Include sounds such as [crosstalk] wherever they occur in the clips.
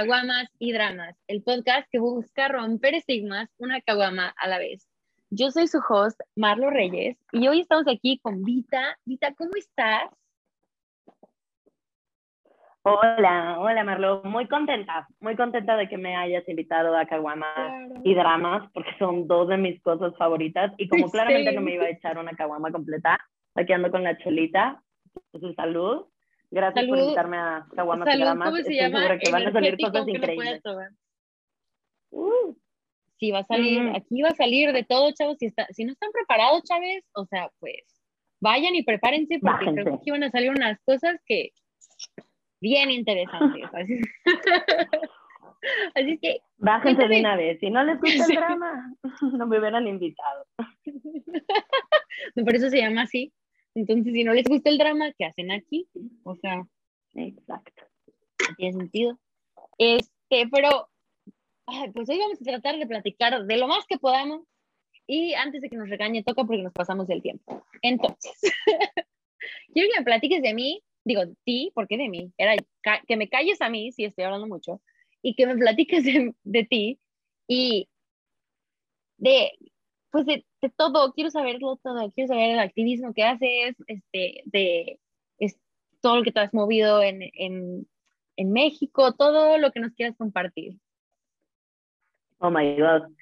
Caguamas y Dramas, el podcast que busca romper estigmas una caguama a la vez. Yo soy su host, Marlo Reyes, y hoy estamos aquí con Vita. Vita, ¿cómo estás? Hola, hola Marlo, muy contenta, muy contenta de que me hayas invitado a Caguamas y Dramas, porque son dos de mis cosas favoritas, y como [laughs] claramente no me iba a echar una caguama completa, aquí ando con la chelita, su salud, Gracias por invitarme a. ¿cómo se Estoy llama? segura que van a salir cosas increíbles. Uh, Sí, va a salir, Mm. aquí va a salir de todo, chavos. Si, está, si no están preparados, Chávez, o sea, pues vayan y prepárense porque creo Bájense. que aquí van a salir unas cosas que bien interesantes. [laughs] Así, Así que, bájense Cuéntame. de una vez. Si no les gusta el drama, [laughs] no me hubieran invitado. [laughs] por eso se llama así. Entonces, si no les gusta el drama, ¿qué hacen aquí? O sea, Exacto. no tiene sentido. Este, pero, ay, pues hoy vamos a tratar de platicar de lo más que podamos. Y antes de que nos regañe, toca porque nos pasamos del tiempo. Entonces, [laughs] quiero que me platiques de mí, digo, ti, ¿por qué de mí? Era que me calles a mí, si estoy hablando mucho, y que me platiques de, de ti y de, pues de, de todo, quiero saberlo todo, quiero saber el activismo que haces, este, de es, todo lo que te has movido en, en, en México, todo lo que nos quieras compartir. Oh my God.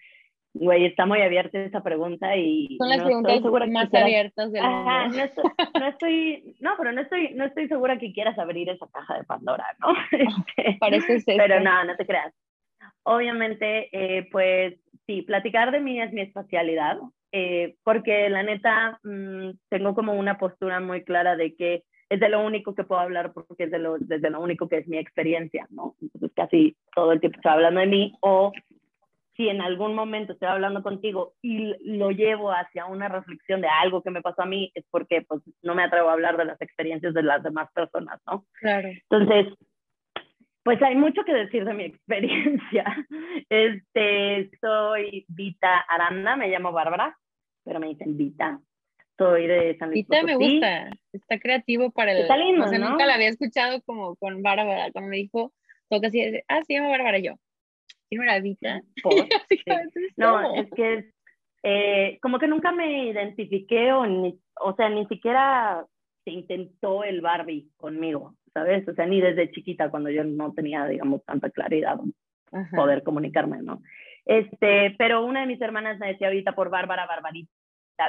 Güey, está muy abierta esa pregunta y Son las no preguntas más abiertas del Ajá, mundo. no estoy, no estoy, no, pero no estoy, no estoy segura que quieras abrir esa caja de Pandora, ¿no? [laughs] [laughs] Este, es Pero no, no te creas. Obviamente, eh, pues sí, platicar de mí es mi especialidad, eh, porque la neta mm, tengo como una postura muy clara de que es de lo único que puedo hablar porque es de lo, desde lo único que es mi experiencia, ¿no? Entonces casi todo el tiempo estoy hablando de mí o si en algún momento estoy hablando contigo y lo llevo hacia una reflexión de algo que me pasó a mí, es porque pues no me atrevo a hablar de las experiencias de las demás personas, ¿no? Claro. Entonces, pues hay mucho que decir de mi [laughs] experiencia. Este, soy Vita Aranda, me llamo Bárbara, pero me dicen Vita. Soy de San Luis Vita me gusta, está creativo para el... Está lindo, o sea, ¿no? nunca la había escuchado como con Bárbara, cuando me dijo, toca así, ah, se llama Bárbara yo. ¿Quién era Vita? [laughs] Por- [laughs] Así que, Sí. No, es que eh, como que nunca me identifiqué o, ni, o sea, ni siquiera se intentó el Barbie conmigo, ¿sabes? O sea, ni desde chiquita cuando yo no tenía, digamos, tanta claridad Ajá. poder comunicarme, ¿no? Este, pero una de mis hermanas me decía Vita por Bárbara, Barbarita,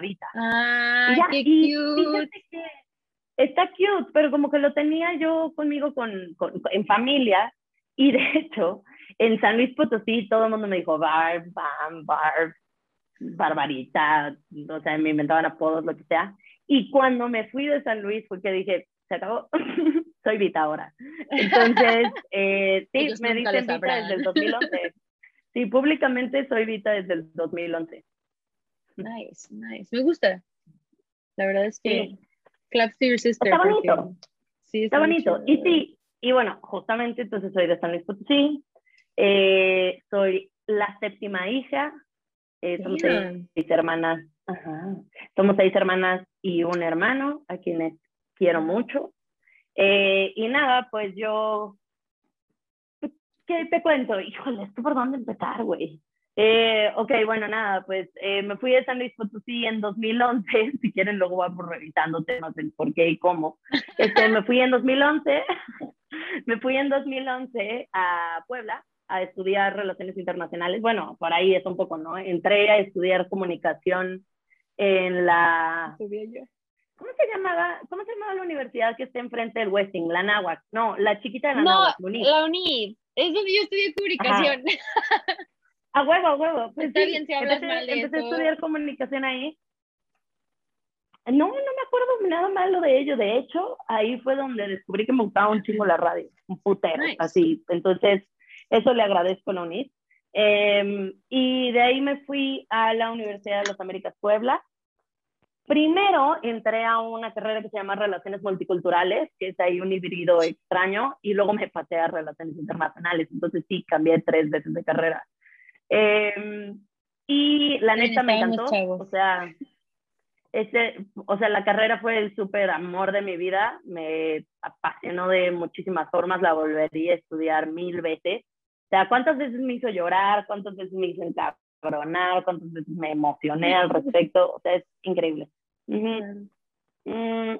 Vita. Ay, Y ya, qué y cute. que está cute, pero como que lo tenía yo conmigo con, con- en familia y de [laughs] hecho en San Luis Potosí todo el mundo me dijo Barb, Bam, Barb, Barbarita, o sea, me inventaban apodos, lo que sea. Y cuando me fui de San Luis fue que dije, se acabó, [laughs] soy Vita ahora. Entonces, [laughs] eh, sí, Ellos me dicen Vita desde el 2011. [laughs] Sí, públicamente soy Vita desde el 2011. Nice, nice. Me gusta. La verdad es que Sí. claps to your sister. Está porque- bonito. Sí, Está bonito. Y sí, y bueno, justamente entonces soy de San Luis Potosí. Eh, soy la séptima hija. Eh, somos seis, hermanas. Ajá. Somos seis hermanas y un hermano, a quienes quiero mucho. Eh, y nada, pues yo. ¿Qué te cuento? [laughs] Híjole, ¿esto por dónde empezar, güey? Eh, ok, bueno, nada, pues eh, me fui de San Luis Potosí en 2011. [laughs] Si quieren, luego vamos revisando temas del por qué y cómo. Este, me fui en 2011, [laughs] me fui en 2011 a Puebla a estudiar relaciones internacionales. Bueno, por ahí es un poco, ¿no? Entré a estudiar comunicación en la, yo. ¿Cómo se llamaba? ¿Cómo se llamaba la universidad que está enfrente del Westing? La Náhuac. No, la chiquita de la No, Náhuac, la UNIT. la UNID. Es donde yo estudié comunicación. A huevo, a huevo. Pues Está sí, bien si hablas empecé, mal de empecé a eso. estudiar comunicación ahí. No, no me acuerdo nada malo de ello. De hecho, ahí fue donde descubrí que me gustaba un chingo la radio, un putero, Nice. así. Entonces, eso le agradezco a la UNIT. Eh, y de ahí me fui a la Universidad de las Américas Puebla. Primero entré a una carrera que se llama Relaciones Multiculturales, que es ahí un híbrido extraño, y luego me pasé a Relaciones Internacionales. Entonces sí, cambié tres veces de carrera. Eh, y la neta me encantó. O sea, este, o sea, la carrera fue el súper amor de mi vida, me apasionó de muchísimas formas, la volvería a estudiar mil veces. O sea, ¿cuántas veces me hizo llorar? ¿Cuántas veces me hizo encabronar? ¿Cuántas veces me emocioné al respecto? O sea, es increíble. Mm.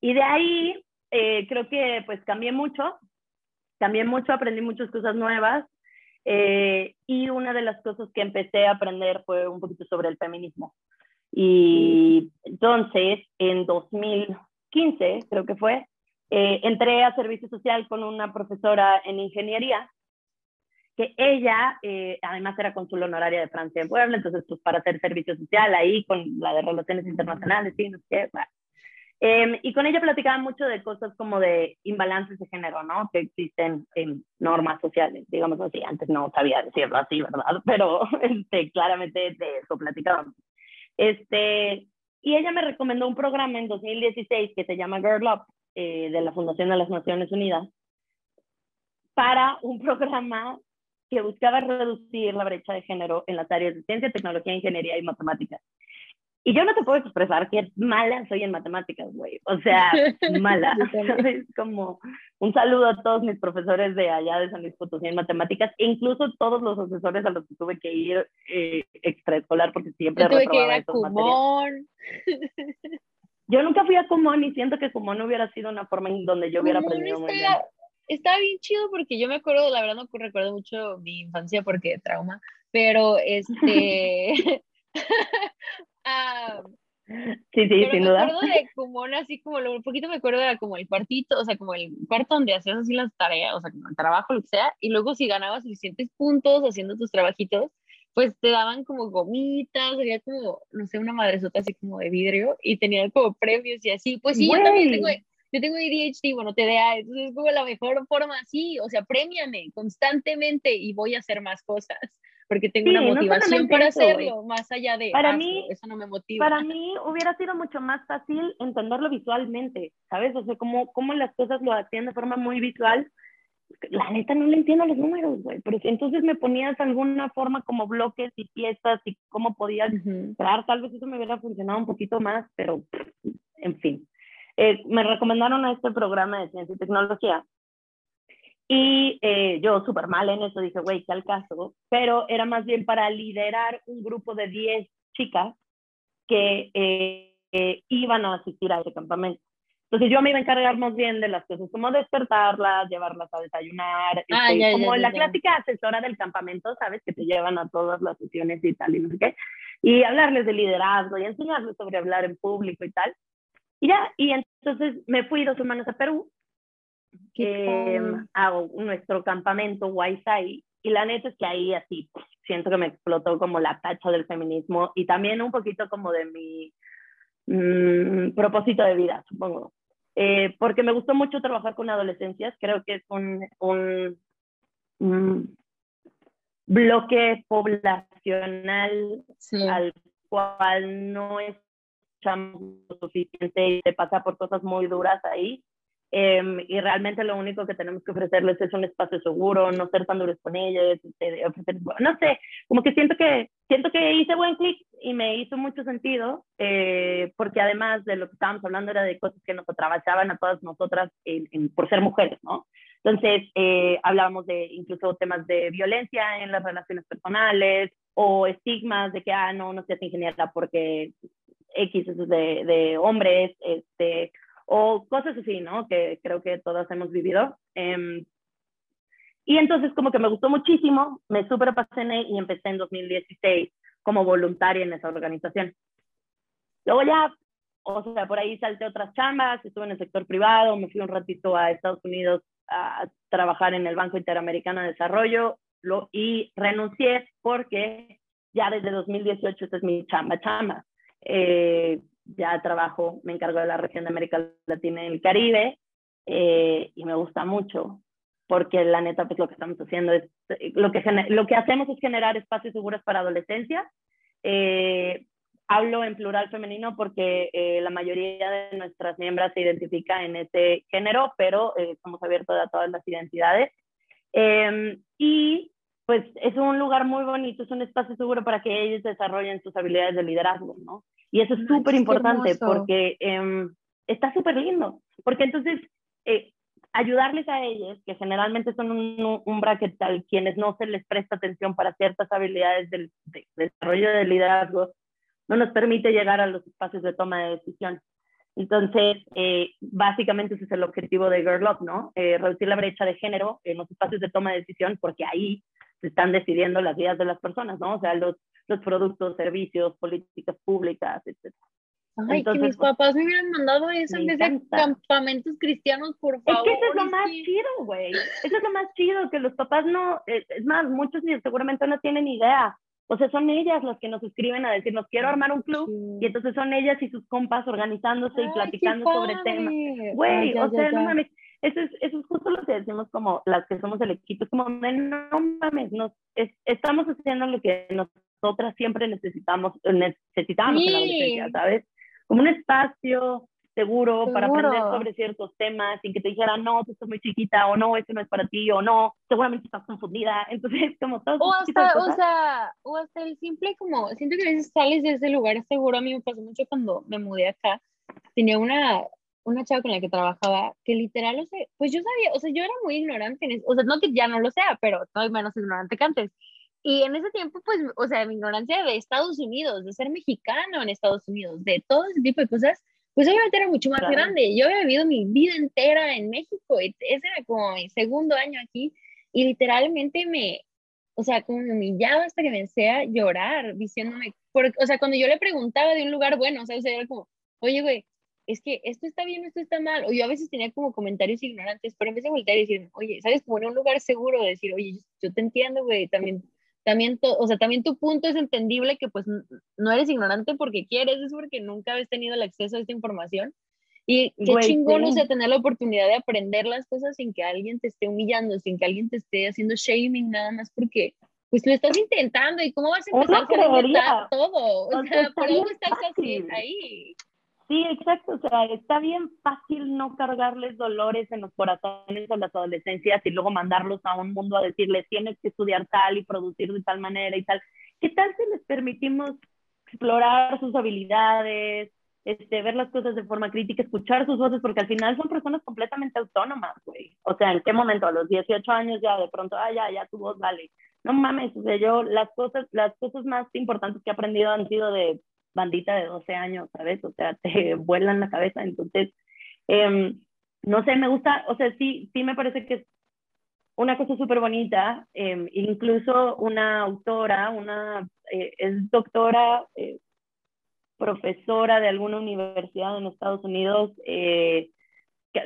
Y de ahí eh, creo que pues cambié mucho, cambié mucho, aprendí muchas cosas nuevas eh, y una de las cosas que empecé a aprender fue un poquito sobre el feminismo. Y entonces, en 2015, creo que fue, eh, entré a servicio social con una profesora en ingeniería, que ella eh, además era cónsul honoraria de Francia en Puebla, entonces pues para hacer servicio social ahí con la de relaciones internacionales, sí, no sé qué, Em, y con ella platicaba mucho de cosas como de imbalances de género, ¿no? Que existen en normas sociales, digamos así. Antes no sabía decirlo así, ¿verdad? [laughs] Pero este, claramente de eso platicábamos. Este, y ella me recomendó un programa en 2016 que se llama Girl Up, eh, de la Fundación de las Naciones Unidas, para un [laughs] programa que buscaba reducir la brecha de género en las áreas de ciencia, tecnología, ingeniería y matemáticas. Y yo no te puedo expresar que mala soy en matemáticas, güey. O sea, [laughs] mala. Es como un saludo a todos mis profesores de allá de San Luis Potosí en matemáticas, e incluso todos los asesores a los que tuve que ir eh, extraescolar porque siempre yo tuve que ir a Kumon. Yo nunca fui a Kumon y siento que Kumon hubiera sido una forma en donde yo hubiera aprendido muy bien. Está bien chido porque yo me acuerdo, la verdad no recuerdo mucho mi infancia porque trauma, pero este [laughs] [laughs] Ah, sí, sí, sin me duda. acuerdo de [laughs] como así como lo un poquito me acuerdo de como el cuartito, o sea, como el cuarto donde hacías así las tareas, o sea, como el trabajo, lo que sea, y luego si ganabas suficientes puntos haciendo tus trabajitos, pues te daban como gomitas, había como, no sé, una madresota así como de vidrio y tenían como premios y así. Pues sí, yo también tengo, yo tengo ADHD, bueno, TDA, entonces es como la mejor forma así, o sea, premiame constantemente y voy a hacer más cosas porque tengo una motivación para hacerlo, más allá de para mí, eso no me motiva. Para mí hubiera sido mucho más fácil entenderlo visualmente, ¿sabes? O sea, como, como las cosas lo hacían de forma muy visual. La neta no le entiendo los números, güey, pero si entonces me ponías alguna forma como bloques y piezas y cómo podía entrar, tal vez eso me hubiera funcionado un poquito más, pero en fin. Eh, me recomendaron a este programa de ciencia y tecnología y eh, yo súper mal en eso, dije, güey, qué al caso, pero era más bien para liderar un grupo de 10 chicas que eh, iban a asistir a ese campamento. Entonces yo me iba a encargar más bien de las cosas como despertarlas, llevarlas a desayunar, ah, este, como la clásica asesora del campamento, ¿sabes? Que te llevan a todas las sesiones y tal y no sé qué. Y hablarles de liderazgo y enseñarles sobre hablar en público y tal. Y ya, y entonces me fui dos semanas a Perú eh, hago nuestro campamento Waisai y la neta es que ahí así pues, siento que me explotó como la tacha del feminismo y también un poquito como de mi mm, propósito de vida, supongo. Eh, porque me gustó mucho trabajar con adolescencias, creo que es un, un, bloque poblacional al cual no es suficiente y se pasa por cosas muy duras ahí Em, y realmente lo único que tenemos que ofrecerles es un espacio seguro, no ser tan duros con ellos, este, no sé, como que siento que siento que hice buen clic y me hizo mucho sentido, eh, porque además de lo que estábamos hablando era de cosas que nos atravesaban a todas nosotras por ser mujeres, ¿no? Entonces, eh, hablábamos de incluso temas de violencia en las relaciones personales o estigmas de que, ah, no, no seas ingeniera porque X de, de hombres, este, o cosas así, ¿no? Que creo que todas hemos vivido. Em, y entonces como que me gustó muchísimo, me súper apasioné y empecé en 2016 como voluntaria en esa organización. Luego ya, o sea, por ahí salté otras chambas, estuve en el sector privado, me fui un ratito a Estados Unidos a trabajar en el Banco Interamericano de Desarrollo lo, y renuncié porque ya desde 2018 esta es mi chamba, chamba. Eh, ya trabajo, me encargo de la región de América Latina y el Caribe eh, y me gusta mucho porque la neta pues lo que estamos haciendo es, lo que, lo que hacemos es generar espacios seguros para adolescencia. Eh, hablo en plural femenino porque eh, la mayoría de nuestras miembros se identifica en ese género, pero estamos abiertos a todas las identidades. Em, y pues es un lugar muy bonito, es un espacio seguro para que ellos desarrollen sus habilidades de liderazgo, ¿no? Y eso es súper importante porque eh, está súper lindo, porque entonces eh, ayudarles a ellos, que generalmente son un, un bracket tal, quienes no se les presta atención para ciertas habilidades del de, desarrollo de liderazgo, no nos permite llegar a los espacios de toma de decisión. Entonces, eh, básicamente ese es el objetivo de Girl Up, ¿no? Eh, reducir la brecha de género en los espacios de toma de decisión, porque ahí están decidiendo las vidas de las personas, ¿no? O sea, los, los productos, servicios, políticas públicas, etc. Ay, que mis pues, papás me hubieran mandado eso en vez de campamentos cristianos, por favor. Es que eso es lo más chido, güey. Eso es lo más chido, que los papás no, eh, es más, muchos seguramente no tienen idea. O sea, son ellas las que nos escriben a decirnos, quiero armar un club, y entonces son ellas y sus compas organizándose y platicando sobre temas. Güey, o sea, no mames, eso es, eso es justo lo que decimos como las que somos el equipo, es como, no mames, nos, estamos haciendo lo que nosotras siempre necesitamos, necesitamos en la adolescencia, ¿sabes? Como un espacio seguro, para aprender sobre ciertos temas sin que te dijeran, no, tú estás muy chiquita, o no, eso no es para ti, o no, seguramente estás confundida. Entonces, como todo. O hasta, o sea, o hasta el simple, como, siento que a veces sales de ese lugar seguro. A mí me pasó mucho cuando me mudé acá. Tenía una, una chava con la que trabajaba que literal, o sea, pues yo sabía, o sea, yo era muy ignorante, o sea, no que ya no lo sea, pero estoy menos ignorante que antes. Y en ese tiempo, pues, o sea, mi ignorancia de Estados Unidos, de ser mexicano en Estados Unidos, de todo ese tipo de cosas, pues obviamente era mucho más grande. Yo había vivido mi vida entera en México, y ese era como mi segundo año aquí, y literalmente me, o sea, como me humillaba hasta que me a llorar, diciéndome, porque, o sea, cuando yo le preguntaba de un lugar bueno, o sea, era como, oye, güey, es que esto está bien, esto está mal, o yo a veces tenía como comentarios ignorantes, pero en vez de voltear y decir, oye, ¿sabes? Como en un lugar seguro, decir, oye, yo te entiendo, güey, también también, o sea, también tu punto es entendible que pues no eres ignorante porque quieres, es porque nunca habéis tenido el acceso a esta información. Y qué chingón, o sea, tener la oportunidad de aprender las cosas sin que alguien te esté humillando, sin que alguien te esté haciendo shaming nada más porque pues lo estás intentando y cómo vas a empezar a todo. O, sea, por algo estás así ahí. Sí, exacto. O sea, está bien fácil no cargarles dolores en los corazones a las adolescencias y luego mandarlos a un mundo a decirles tienes que estudiar tal y producir de tal manera y tal. ¿Qué tal si les permitimos explorar sus habilidades, este, ver las cosas de forma crítica, escuchar sus voces, porque al final son personas completamente autónomas, güey. O sea, ¿en qué momento? A los 18 años ya de pronto, ah, ya, ya tu voz vale. No mames, o sea, yo las cosas, las cosas más importantes que he aprendido han sido de bandita de 12 años, ¿sabes? O sea, [laughs] te vuelan la cabeza. Entonces, em, no sé, me gusta, o sea, sí, sí me parece que es una cosa súper bonita. Em, incluso una autora, una, eh, es doctora, eh, profesora de alguna universidad en Estados Unidos, eh,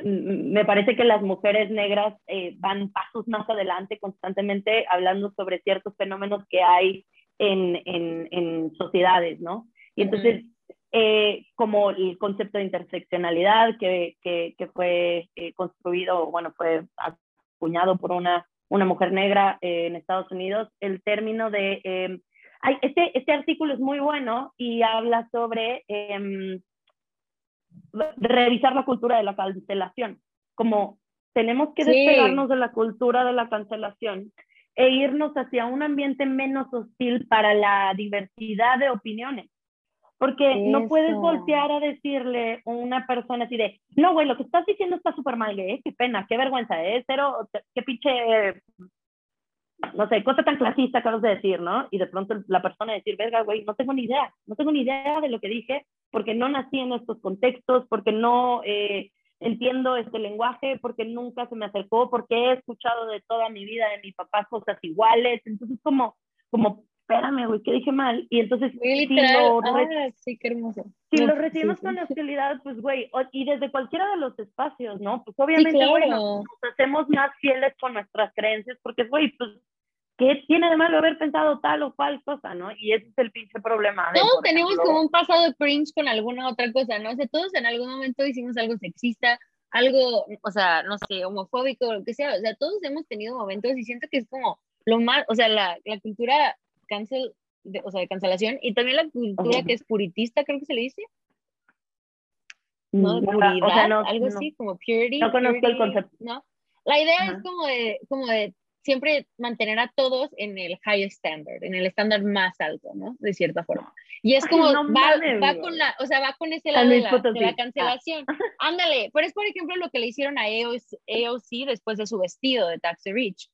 me parece que las mujeres negras van pasos más adelante constantemente hablando sobre ciertos fenómenos que hay en, en, en sociedades, ¿no? Y entonces, eh, como el concepto de interseccionalidad que, que, que fue eh, construido, bueno, fue acuñado por una, una mujer negra eh, en Estados Unidos, el término de... Em, este, este artículo es muy bueno y habla sobre em, revisar la cultura de la cancelación, como tenemos que despegarnos de la cultura de la cancelación e irnos hacia un ambiente menos hostil para la diversidad de opiniones. Porque no puedes voltear a decirle a una persona así de, no, güey, lo que estás diciendo está súper mal, ¿eh? Qué pena, qué vergüenza, ¿eh? Cero, qué pinche, no sé, cosa tan clasista acabas de decir, ¿no? Y de pronto la persona decir, verga, güey, no tengo ni idea, no tengo ni idea de lo que dije, porque no nací en estos contextos, porque no eh, entiendo este lenguaje, porque nunca se me acercó, porque he escuchado de toda mi vida de mi papá cosas iguales. Entonces, como, como espérame, güey, ¿qué dije mal? Y entonces, si lo, ah, sí, qué hermoso. Si lo recibimos con hostilidad, pues, güey, y desde cualquiera de los espacios, ¿no? Pues obviamente, güey, nos, hacemos más fieles con nuestras creencias, porque, güey, pues, ¿qué tiene de malo haber pensado tal o cual cosa, no? Y ese es el pinche problema. Todos tenemos como un pasado de cringe con alguna otra cosa, ¿no? O sea, todos en algún momento hicimos algo sexista, algo, o sea, no sé, homofóbico, lo que sea, o sea, todos hemos tenido momentos y siento que es como lo más, o sea, la, la cultura cancel, de, o sea, de cancelación, y también la cultura que es puritista, creo que se le dice. ¿no? Puridad, mm, o sea, no, algo así, como purity. No conozco el concepto. ¿no? La idea es como de, como de siempre mantener a todos en el high standard, en el estándar más alto, ¿no? De cierta forma. Y es como, va, va, con la, o sea, va con ese lado de la, de la, cancelación. [laughs] Ándale, pero es por ejemplo lo que le hicieron a AOC, después de su vestido de Taxi Rich.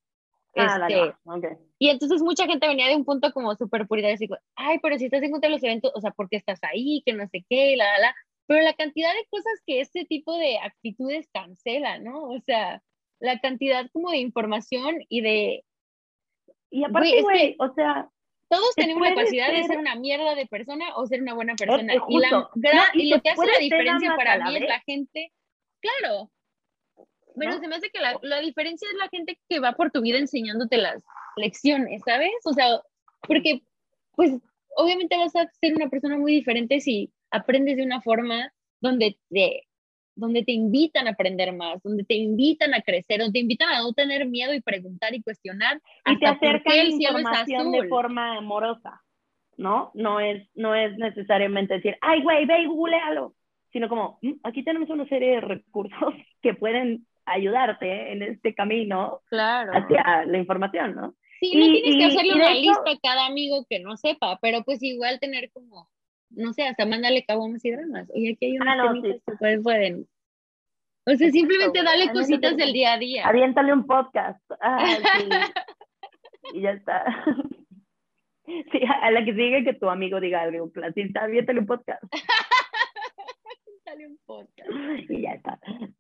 Ah, este, okay. Y entonces mucha gente venía de un punto como súper puritario, así, ay, pero si estás en contra de los eventos, o sea, ¿por qué estás ahí? Que no sé qué, la, la, la. Pero la cantidad de cosas que este tipo de actitudes cancela, ¿no? O sea, la cantidad como de información y de... Y aparte, güey, o sea... Todos tenemos la capacidad de ser una mierda de persona o ser una buena persona. y, la, y, lo que hace la diferencia para mí es la gente... Claro. Pero se me hace que la, la diferencia es la gente que va por tu vida enseñándote las lecciones, ¿sabes? O sea, porque, pues, obviamente vas a ser una persona muy diferente si aprendes de una forma donde te donde te invitan a aprender más, donde te invitan a crecer, donde te invitan a no tener miedo y preguntar y cuestionar. Y te acercan el información de forma amorosa, ¿no? No es, no es necesariamente decir, ay, güey, ve y googlealo, sino como, mm, aquí tenemos una serie de recursos [laughs] que pueden ayudarte en este camino claro. hacia la información, ¿no? Sí, no tienes que hacerle una lista a cada amigo que no sepa, pero pues igual tener como no sé, hasta mándale cabomas y dramas. Oye, aquí hay unos ah, no, que pueden. O sea, simplemente dale cositas del día a día. Aviéntale un podcast. Ah, [laughs] y ya está. [laughs] Sí, a la que sigue que tu amigo diga algo, aviéntale un podcast. [laughs] Dale un podcast. Y ya está.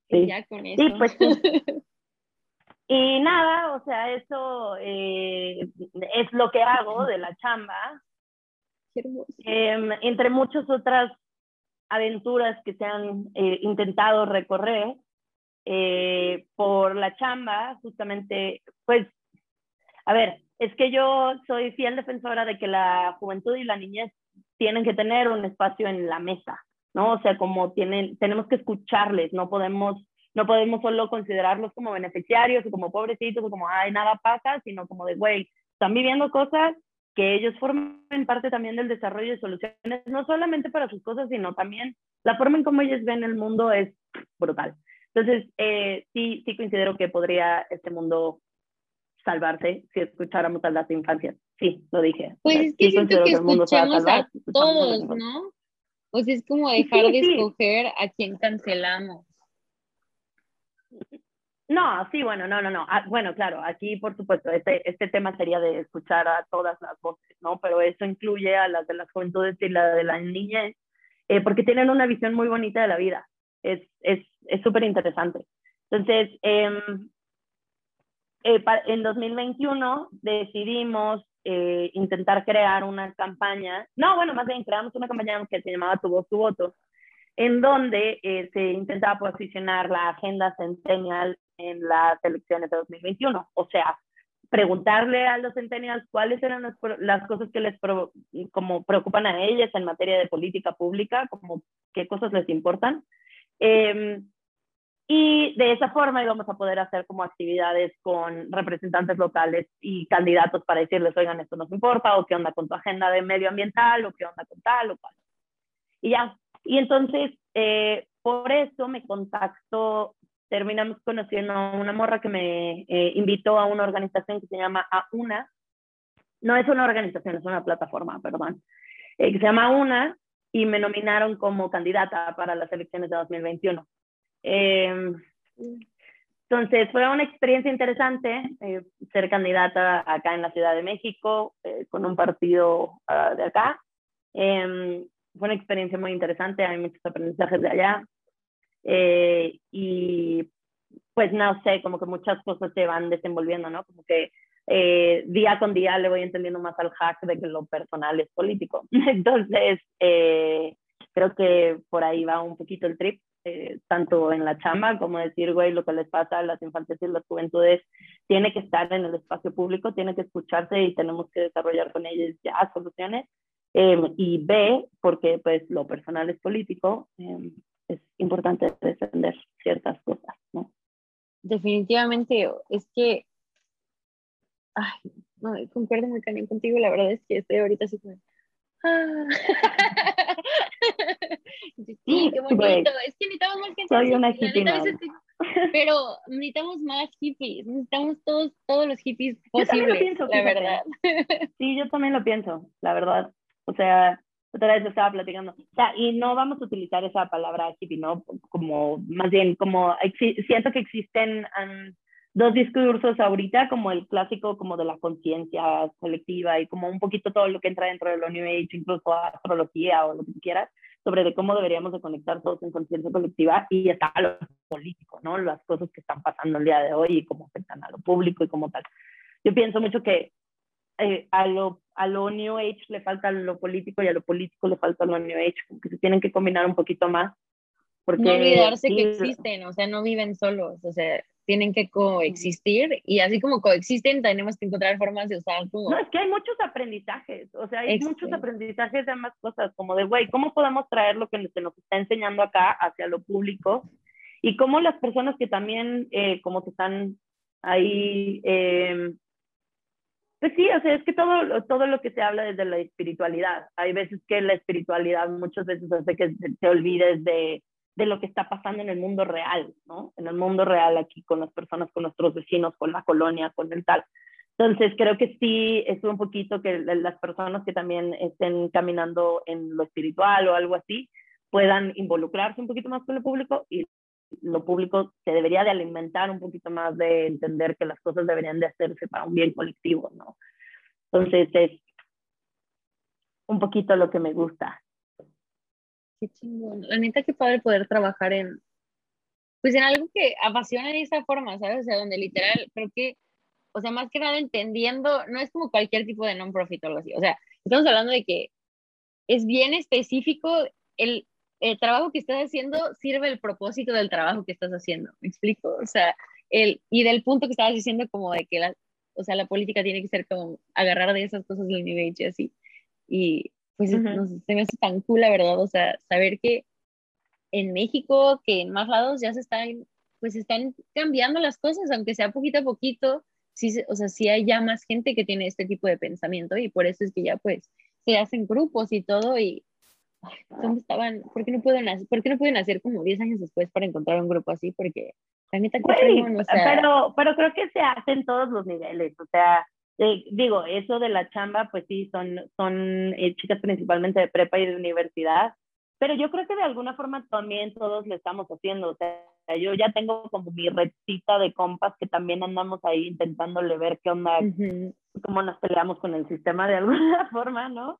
Y ya con eso. Sí, pues sí. [laughs] Y nada, o sea, eso eh, es lo que hago de la chamba. Eh, entre muchas otras aventuras que se han eh, intentado recorrer eh, por la chamba, justamente, pues, a ver, es que yo soy fiel defensora de que la juventud y la niñez tienen que tener un espacio en la mesa, ¿no? O sea, como tienen, tenemos que escucharles, no podemos, no podemos solo considerarlos como beneficiarios o como pobrecitos o como, ay, nada pasa, sino como de, güey, están viviendo cosas que ellos formen parte también del desarrollo de soluciones, no solamente para sus cosas, sino también la forma en cómo ellos ven el mundo es brutal. Entonces, eh, sí, sí considero que podría este mundo salvarse si escucháramos a las infancias. Sí, lo dije. Pues es que siento que, escuchemos a todos, ¿no? O sea, es como dejar de escoger a quien cancelamos. No, sí, bueno, no, no, no. Ah, bueno, claro, aquí por supuesto, este, este tema sería de escuchar a todas las voces, ¿no? Pero eso incluye a las de las juventudes y la de la niñez, eh, porque tienen una visión muy bonita de la vida. Es súper es, interesante. Entonces, em, eh, en 2021 decidimos eh, intentar crear una campaña, no, bueno, más bien creamos una campaña que se llamaba Tu voz, tu voto, en donde se intentaba posicionar la agenda centennial en las elecciones de 2021. O sea, preguntarle a los centennials cuáles eran las, cosas que les como preocupan a ellas en materia de política pública, como qué cosas les importan. Em, y de esa forma íbamos a poder hacer como actividades con representantes locales y candidatos para decirles, oigan, esto nos importa, o qué onda con tu agenda de medioambiental, o qué onda con tal o cual. Y ya. Y entonces, eh, por eso me contactó terminamos conociendo a una morra que me eh, invitó a una organización que se llama AUNA. No es una organización, es una plataforma, perdón. Eh, que se llama AUNA y me nominaron como candidata para las elecciones de 2021. Em, entonces fue una experiencia interesante eh, ser candidata acá en la Ciudad de México con un partido ah, de acá. Em, fue una experiencia muy interesante, hay muchos aprendizajes de allá. Eh, y pues no sé, como que muchas cosas se van desenvolviendo, ¿no? Como que eh, día con día le voy entendiendo más al hack de que lo personal es político. [laughs] Entonces, eh, creo que por ahí va un poquito el trip, tanto en la chamba como decir, güey, lo que les pasa a las infantes y las juventudes tiene que estar en el espacio público, tiene que escucharse y tenemos que desarrollar con ellos ya soluciones. y B, porque pues lo personal es político, es importante defender ciertas cosas, ¿no? Definitivamente, es que, ay, no, concuerdo muy cañón contigo, la verdad es que estoy ahorita así como, ah. [laughs] [laughs] sí, qué bonito, es que necesitamos más gente. Soy una [laughs] pero necesitamos más hippies, necesitamos todos, todos los hippies posibles, la verdad. [laughs] Sí, yo también lo pienso, la verdad. O sea, otra vez estaba platicando. O sea, y no vamos a utilizar esa palabra hippie, ¿no? Como, más bien, como, siento que existen dos discursos ahorita, como el clásico, como de la conciencia colectiva y como un poquito todo lo que entra dentro de lo New Age, incluso astrología o lo que quieras, sobre de cómo deberíamos de conectar todos en conciencia colectiva y está lo político, ¿no? Las cosas que están pasando el día de hoy y cómo afectan a lo público y como tal. Yo pienso mucho que eh, a, lo, a lo New Age le falta lo político y a lo político le falta lo New Age, como que se tienen que combinar un poquito más. Porque, no olvidarse que existen, o sea, no viven solos, o sea, tienen que coexistir y así como coexisten tenemos que encontrar formas de usar como... No, es que hay muchos aprendizajes, o sea, hay muchos aprendizajes de ambas cosas, como de, güey, ¿cómo podemos traer lo que se nos está enseñando acá hacia lo público? Y cómo las personas que también, eh, como que están ahí eh, pues sí, o sea, es que todo, todo lo que se habla desde la espiritualidad. Hay veces que la espiritualidad muchas veces hace que te olvides de, de lo que está pasando en el mundo real, ¿no? En el mundo real aquí con las personas, con nuestros vecinos, con la colonia, con el tal. Entonces, creo que sí es un poquito que las personas que también estén caminando en lo espiritual o algo así puedan involucrarse un poquito más con el público y lo público se debería de alimentar un poquito más de entender que las cosas deberían de hacerse para un bien colectivo, ¿no? Entonces es un poquito lo que me gusta. Qué chingón. La neta, qué padre poder trabajar en, pues en algo que apasiona de esa forma, ¿sabes? O sea, donde literal, creo que, o sea, más que nada entendiendo, no es como cualquier tipo de non-profit o algo así. O sea, estamos hablando de que es bien específico el el trabajo que estás haciendo sirve el propósito del trabajo que estás haciendo, ¿me explico? O sea, el, y del punto que estabas diciendo como de que la, o sea, la política tiene que ser como agarrar de esas cosas del nivel y así. Y pues se me hace tan cool, la verdad, o sea, saber que en México, que en más lados ya se están, pues están cambiando las cosas, aunque sea poquito a poquito, sí, o sea, sí hay ya más gente que tiene este tipo de pensamiento y por eso es que ya pues se hacen grupos y todo y ¿dónde estaban? ¿Por qué no pueden hacer, ¿por qué no pueden hacer como 10 años después para encontrar un grupo así? Porque la neta que pero, pero creo que se hace en todos los niveles, o sea, eh, digo, eso de la chamba, pues sí, son, son eh, chicas principalmente de prepa y de universidad, pero yo creo que de alguna forma también todos lo estamos haciendo, o sea, yo ya tengo como mi recita de compas que también andamos ahí intentándole ver qué onda, cómo nos peleamos con el sistema de [laughs] alguna forma, ¿no?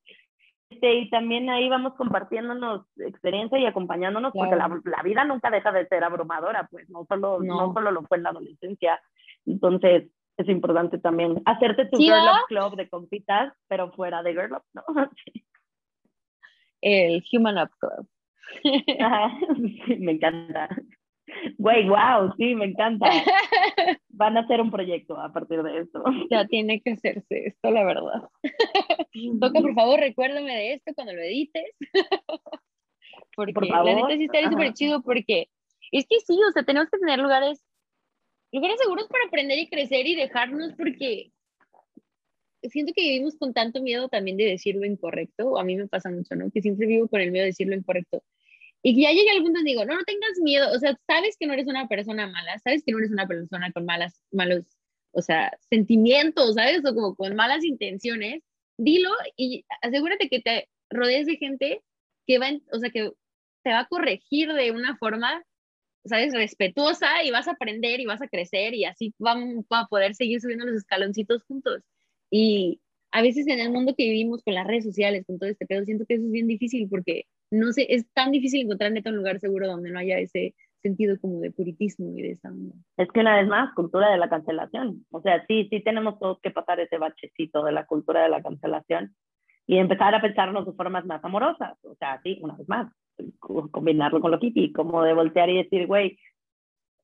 Este, y también ahí vamos compartiéndonos experiencia y acompañándonos, porque la, la, vida nunca deja de ser abrumadora, pues no solo, no. solo lo fue en la adolescencia. Entonces, es importante también hacerte tu Girl Up Club de compitas, pero fuera de Girl Up, ¿no? [laughs] El Human Up Club. [laughs] me encanta. Güey, wow, sí, me encanta. [laughs] Van a hacer un proyecto a partir de esto. Ya tiene que hacerse esto, la verdad. Toca, por favor, recuérdame de esto cuando lo edites. porque por favor. la neta sí estaría súper chido porque es que sí, o sea, tenemos que tener lugares, lugares seguros para aprender y crecer y dejarnos porque siento que vivimos con tanto miedo también de decir lo incorrecto, a mí me pasa mucho, ¿no? Que siempre vivo con el miedo de decir lo incorrecto. Y que ya llegue al punto y digo, no, no tengas miedo, o sea, sabes que no eres una persona mala, sabes que no eres una persona con malas, malos, o sea, sentimientos, ¿sabes? O como con malas intenciones, dilo y asegúrate que te rodees de gente que va, o sea, que te va a corregir de una forma, ¿sabes? Respetuosa y vas a aprender y vas a crecer y así vamos a poder seguir subiendo los escaloncitos juntos. Y a veces en el mundo que vivimos con las redes sociales, con todo este pedo, siento que eso es bien difícil porque no sé, es tan difícil encontrar neta un lugar seguro donde no haya ese sentido como de puritismo y de esa Es que una vez más, cultura de la cancelación. O sea, sí, sí tenemos todos que pasar ese bachecito de la cultura de la cancelación y empezar a pensarnos de formas más amorosas. O sea, sí, una vez más, combinarlo con lo kitty, como de voltear y decir, güey,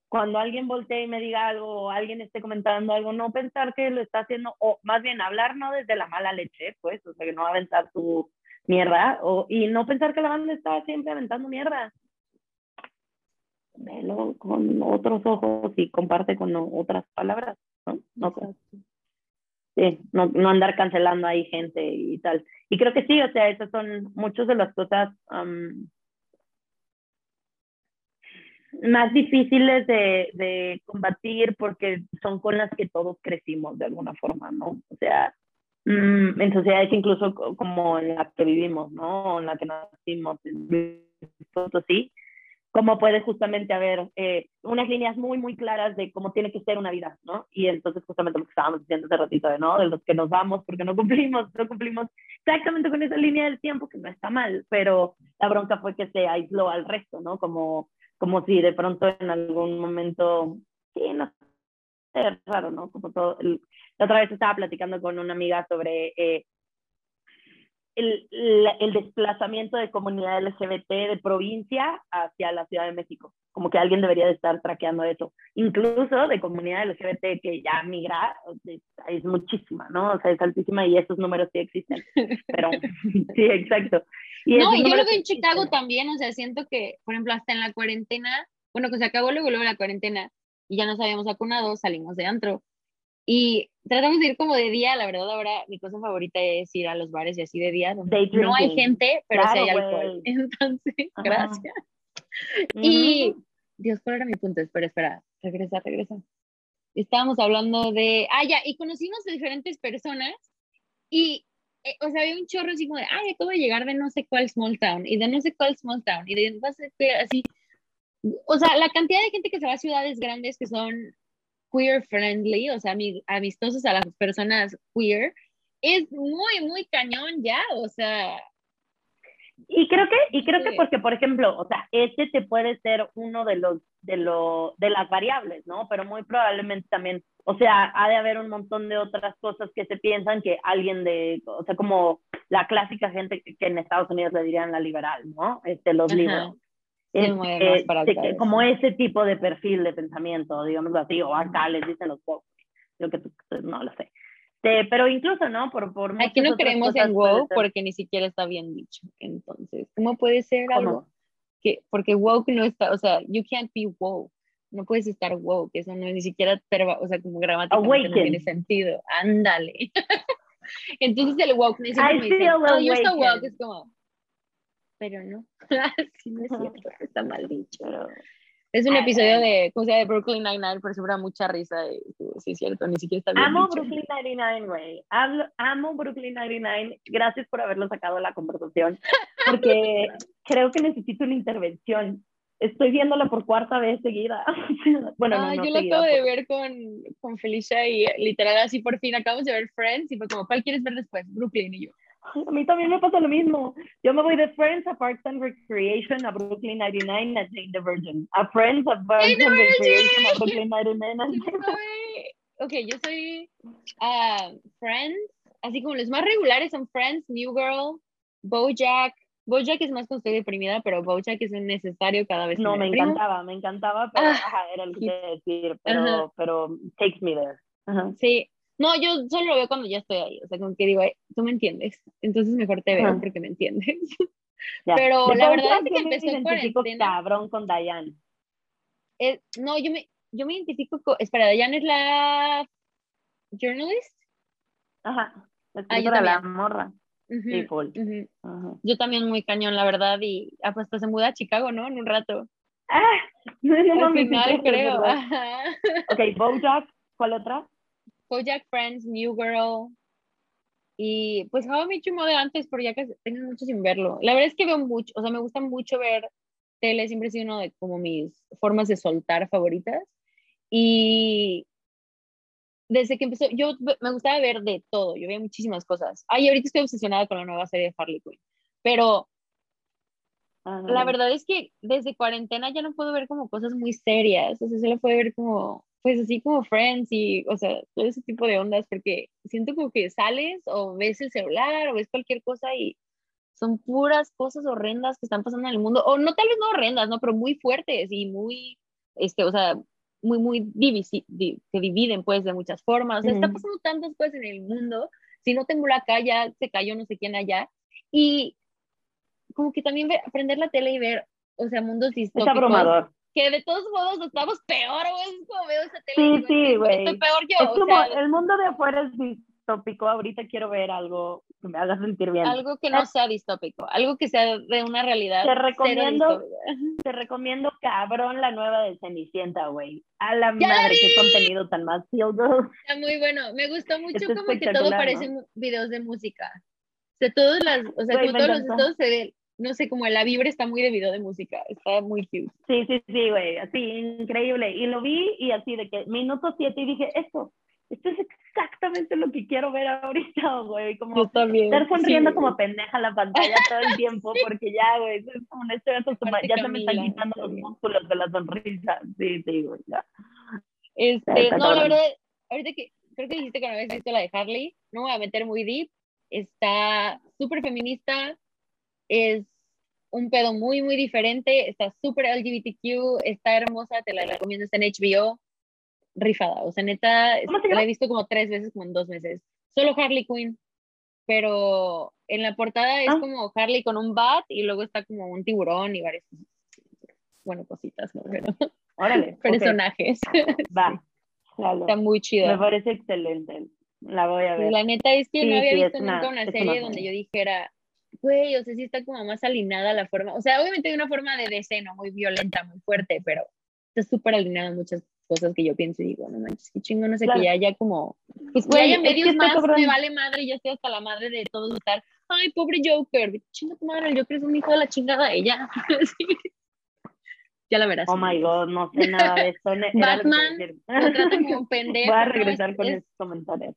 cuando alguien voltee y me diga algo o alguien esté comentando algo, no pensar que lo está haciendo, o más bien hablar no desde la mala leche, pues, o sea, que no aventar tu mierda, o, y no pensar que la banda está siempre aventando mierda. Velo con otros ojos y comparte con otras palabras, ¿no? No, sí, no, no, andar cancelando ahí gente y tal. Y creo que sí, o sea, esas son muchas de las cosas más difíciles de, de, combatir porque son con las que todos crecimos de alguna forma, ¿no? O sea, mmm, en sociedades incluso como en las que vivimos, ¿no? En la que nacimos, sí, cómo puede justamente haber eh, unas líneas muy, muy claras de cómo tiene que ser una vida, ¿no? Y entonces justamente lo que estábamos diciendo hace ratito, de, ¿no? De los que nos vamos porque no cumplimos, no cumplimos exactamente con esa línea del tiempo, que no está mal, pero la bronca fue que se aisló al resto, ¿no? Como, como si de pronto en algún momento, sí, no sé, raro, ¿no? Como todo, el, la otra vez estaba platicando con una amiga sobre eh, el, el, desplazamiento de comunidad LGBT de provincia hacia la Ciudad de México. Como que alguien debería de estar traqueando eso. Incluso de comunidad LGBT que ya migra, es muchísima, ¿no? O sea, es altísima y esos números sí existen. Pero [laughs] sí, exacto. Y no, y yo lo veo en Chicago también, o sea, siento que, por ejemplo, hasta en la cuarentena, bueno, que se acabó luego, luego la cuarentena y ya nos habíamos vacunado, salimos de antro y tratamos de ir como de día, la verdad ahora mi cosa favorita es ir a los bares y así de día, donde no hay gente, pero sí hay alcohol. [laughs] Entonces, gracias. Y, Dios, ¿cuál era mi punto? Espera, espera, regresa, regresa. Estábamos hablando de, ah, ya, y conocimos a diferentes personas y, eh, o sea, había un chorro así como de, ay, acabo de llegar de no sé cuál small town y de no sé cuál small town y de no sé así. O sea, la cantidad de gente que se va a ciudades grandes que son queer friendly, o sea, amistosos a las personas queer, es muy, muy cañón ya, o sea. Y creo que, y creo que porque, por ejemplo, o sea, este te puede ser uno de los, de lo, de las variables, ¿no? Pero muy probablemente también, o sea, ha de haber un montón de otras cosas que se piensan que alguien de, o sea, como la clásica gente que, en Estados Unidos le dirían la liberal, ¿no? Este, los libros este, como ese tipo de perfil de pensamiento, digamos así, o acá les dicen los woke, yo que no lo sé. Este, pero incluso, ¿no? Por, por Aquí no creemos en woke porque ni siquiera está bien dicho. Entonces, ¿cómo puede ser algo que, porque woke no está, o sea, you can't be woke, no puedes estar woke, eso no es ni siquiera, o sea, como gramáticamente no tiene sentido. Ándale. [laughs] Entonces el woke, me dice, oh, you're so woke, es como, pero no. [laughs] sí, no es cierto, está mal dicho. Es un episodio de, ¿cómo se llama? De Brooklyn Nine-Nine, pero sobra mucha risa. Y, sí, es cierto, ni siquiera está bien Amo Brooklyn Nine-Nine, güey. Amo Brooklyn Nine-Nine. Gracias por haberlo sacado de la conversación. Porque [laughs] creo que necesito una intervención. Estoy viéndola por cuarta vez seguida. [laughs] bueno, no, no, yo la acabo de ver con, con Felicia y literal así por fin acabamos de ver Friends y fue como, ¿cuál quieres ver después? Brooklyn y yo. A mí también me pasa lo mismo. Yo me voy de Friends a Parks and Recreation a Brooklyn 99 a Jane the Virgin. A Friends a Parks and Recreation a Brooklyn 99 a Ok, yo soy uh, Friends, así como los más regulares son Friends, New Girl, Bojack. Bojack es más con estoy deprimida, pero Bojack es un necesario cada vez. No, me, me encantaba, me encantaba, pero ah, era lo que quería decir, pero, pero takes me there. Sí, no, yo solo lo veo cuando ya estoy ahí, o sea, como que digo, tú me entiendes, entonces mejor te veo porque me entiendes. Pero la verdad es que empezó en cuarentena. cabrón con Diane. Eh, no, yo me, yo me identifico con, espera, Diane es la journalist. Ajá, ah, yo la morra. Yo también muy cañón, la verdad, y ah, pues, pues se muda a Chicago, ¿no? En un rato. Ah, [laughs] no, no, Al final, creo. Ok, Bojack, ¿cuál otra? Jack Friends, New Girl. Y pues How I Met Your Mother antes, pero ya que tengo mucho sin verlo. La verdad es que veo mucho, o sea, me gusta mucho ver tele, siempre ha sido uno de como mis formas de soltar favoritas. Y desde que empezó, yo me gustaba ver de todo, yo veía muchísimas cosas. Ay, ahorita estoy obsesionada con la nueva serie de Harley Quinn, pero la verdad es que desde cuarentena ya no puedo ver como cosas muy serias, o sea, solo puedo ver como pues así como Friends y, o sea, todo ese tipo de ondas, porque siento como que sales o ves el celular o ves cualquier cosa y son puras cosas horrendas que están pasando en el mundo, o no tal vez no horrendas, ¿no? Pero muy fuertes y muy, este, o sea, muy, muy que dividen pues de muchas formas, o sea, está pasando tantas cosas en el mundo, si no tengo la acá ya se cayó no sé quién allá, y como que también ver, aprender la tele y ver, o sea, mundos distópicos. Es abrumador que de todos modos estamos peor, güey, es como veo esa tele. Sí, sí, güey. Estoy peor yo. Es como, el mundo de afuera es distópico, ahorita quiero ver algo que me haga sentir bien. Algo que no sea distópico, algo que sea de una realidad. Te recomiendo, te recomiendo cabrón la nueva de Cenicienta, güey. A la madre, qué contenido tan más [laughs] Está muy bueno, me gustó mucho como que todo parece videos de música. O sea, todas las, o sea, como todos los estados se no sé, como la vibra está muy de video de música, está muy cute. Sí, sí, sí, güey, así, increíble. Y lo vi y así de que minuto siete y dije, esto, esto es exactamente lo que quiero ver ahorita, güey. Como estar sonriendo como pendeja en la pantalla todo el tiempo, [laughs] porque ya, güey, es como estoy ya se me están quitando los músculos de la sonrisa. Sí, sí, güey, ya. Este, no, la verdad, ahorita que creo que dijiste que no habías visto la de Harley, no me voy a meter muy deep, está súper feminista, es un pedo muy, muy diferente, está súper LGBTQ, está hermosa, te la recomiendo, está en HBO rifada. O sea, neta, la he visto como tres veces, como en dos meses. Solo Harley Quinn, pero en la portada es ah. como Harley con un bat y luego está como un tiburón y varias, bueno, cositas, ¿no? Pero, [laughs] Órale, personajes. Va. [laughs] Está muy chido. Me parece excelente. La voy a ver. La neta es que no había visto nunca una, serie donde yo dijera, güey, o sea, sí está como más alineada la forma. O sea, obviamente hay una forma de deseno muy violenta, muy fuerte, pero está súper alineada muchas cosas que yo pienso y digo, no manches, qué chingo, no sé, que ya haya como, pues que haya medios más, me vale madre, y ya estoy hasta la madre de todos estar, ay, pobre Joker, chinga tu madre, el Joker es un hijo de la chingada, ella, [laughs] Ya la verás. Oh my god, no sé nada de esto. Batman lo trata como un [laughs] pendejo. Voy a regresar con esos comentarios.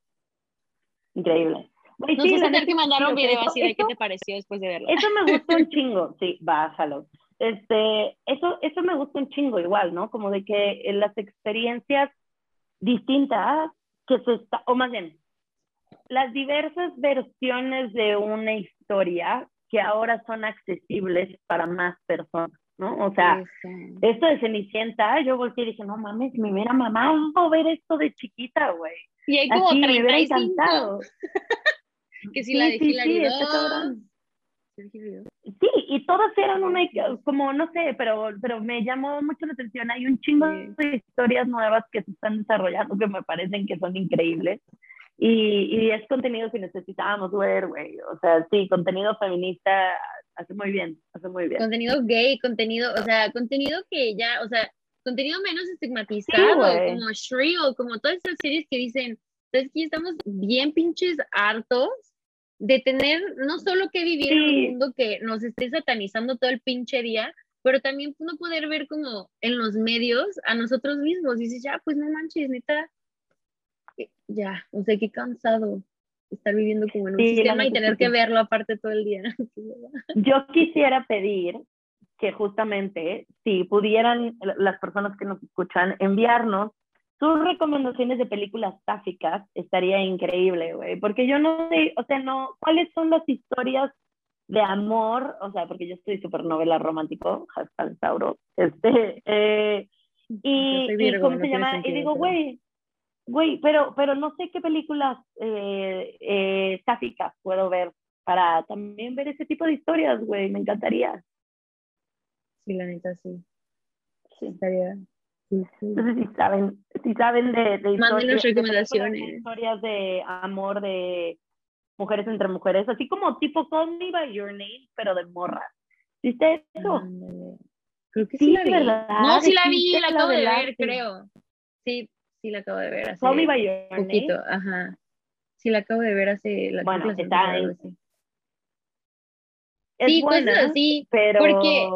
Increíble. No sí, sé tener que mandar un video así de qué te pareció después de verlo. Eso me gustó un [laughs] chingo, sí, bájalo este, eso, eso me gusta un chingo igual, ¿no? Como de que las experiencias distintas que se está, o más bien, las diversas versiones de una historia que ahora son accesibles para más personas, ¿no? O sea, esto de Cenicienta, yo volteé y dije, no mames, me hubiera mamado ver esto de chiquita, güey. Y hay como Así, 35. Me hubiera encantado. [laughs] que si la de sí, sí, Sí, y todas eran una, como no sé, pero, pero me llamó mucho la atención. Hay un chingo de historias nuevas que se están desarrollando que me parecen que son increíbles. Y, y es contenido que necesitábamos ver, güey. O sea, sí, contenido feminista hace muy bien, hace muy bien. Contenido gay, contenido, o sea, contenido que ya, o sea, contenido menos estigmatizado, como Shrill, como todas esas series que dicen, es que estamos bien pinches hartos de tener no solo que vivir en un mundo que nos esté satanizando todo el pinche día, pero también no poder ver como en los medios a nosotros mismos. Y dices, ya, pues no manches, neta, eh, ya, o sea, qué cansado estar viviendo como en un sistema y tener que verlo aparte todo el día. [laughs] Yo quisiera pedir que justamente si pudieran las personas que nos escuchan enviarnos sus recomendaciones de películas sáficas estaría increíble, güey, porque yo no sé, o sea, no, ¿cuáles son las historias de amor? O sea, porque yo estoy súper novela romántico, hashtag Tauro, este, eh, y, ¿cómo se llama? y digo, güey, güey, pero, pero no sé qué películas eh, eh, sáficas puedo ver para también ver ese tipo de historias, güey, me encantaría. Sí, la neta, sí. Sí, estaría entonces, si saben, si saben de, de historias, recomendaciones. historias de amor de mujeres entre mujeres, así como tipo Call Me By Your Name, pero de morra. ¿Viste eso? Creo que sí, la vi. No, sí la vi, la acabo de ver, creo. Sí, sí la acabo de ver hace Call Me By Your poquito, Name. ajá. Sí la acabo de ver hace la Bueno, está en... sí, buena, cosas así, pero... porque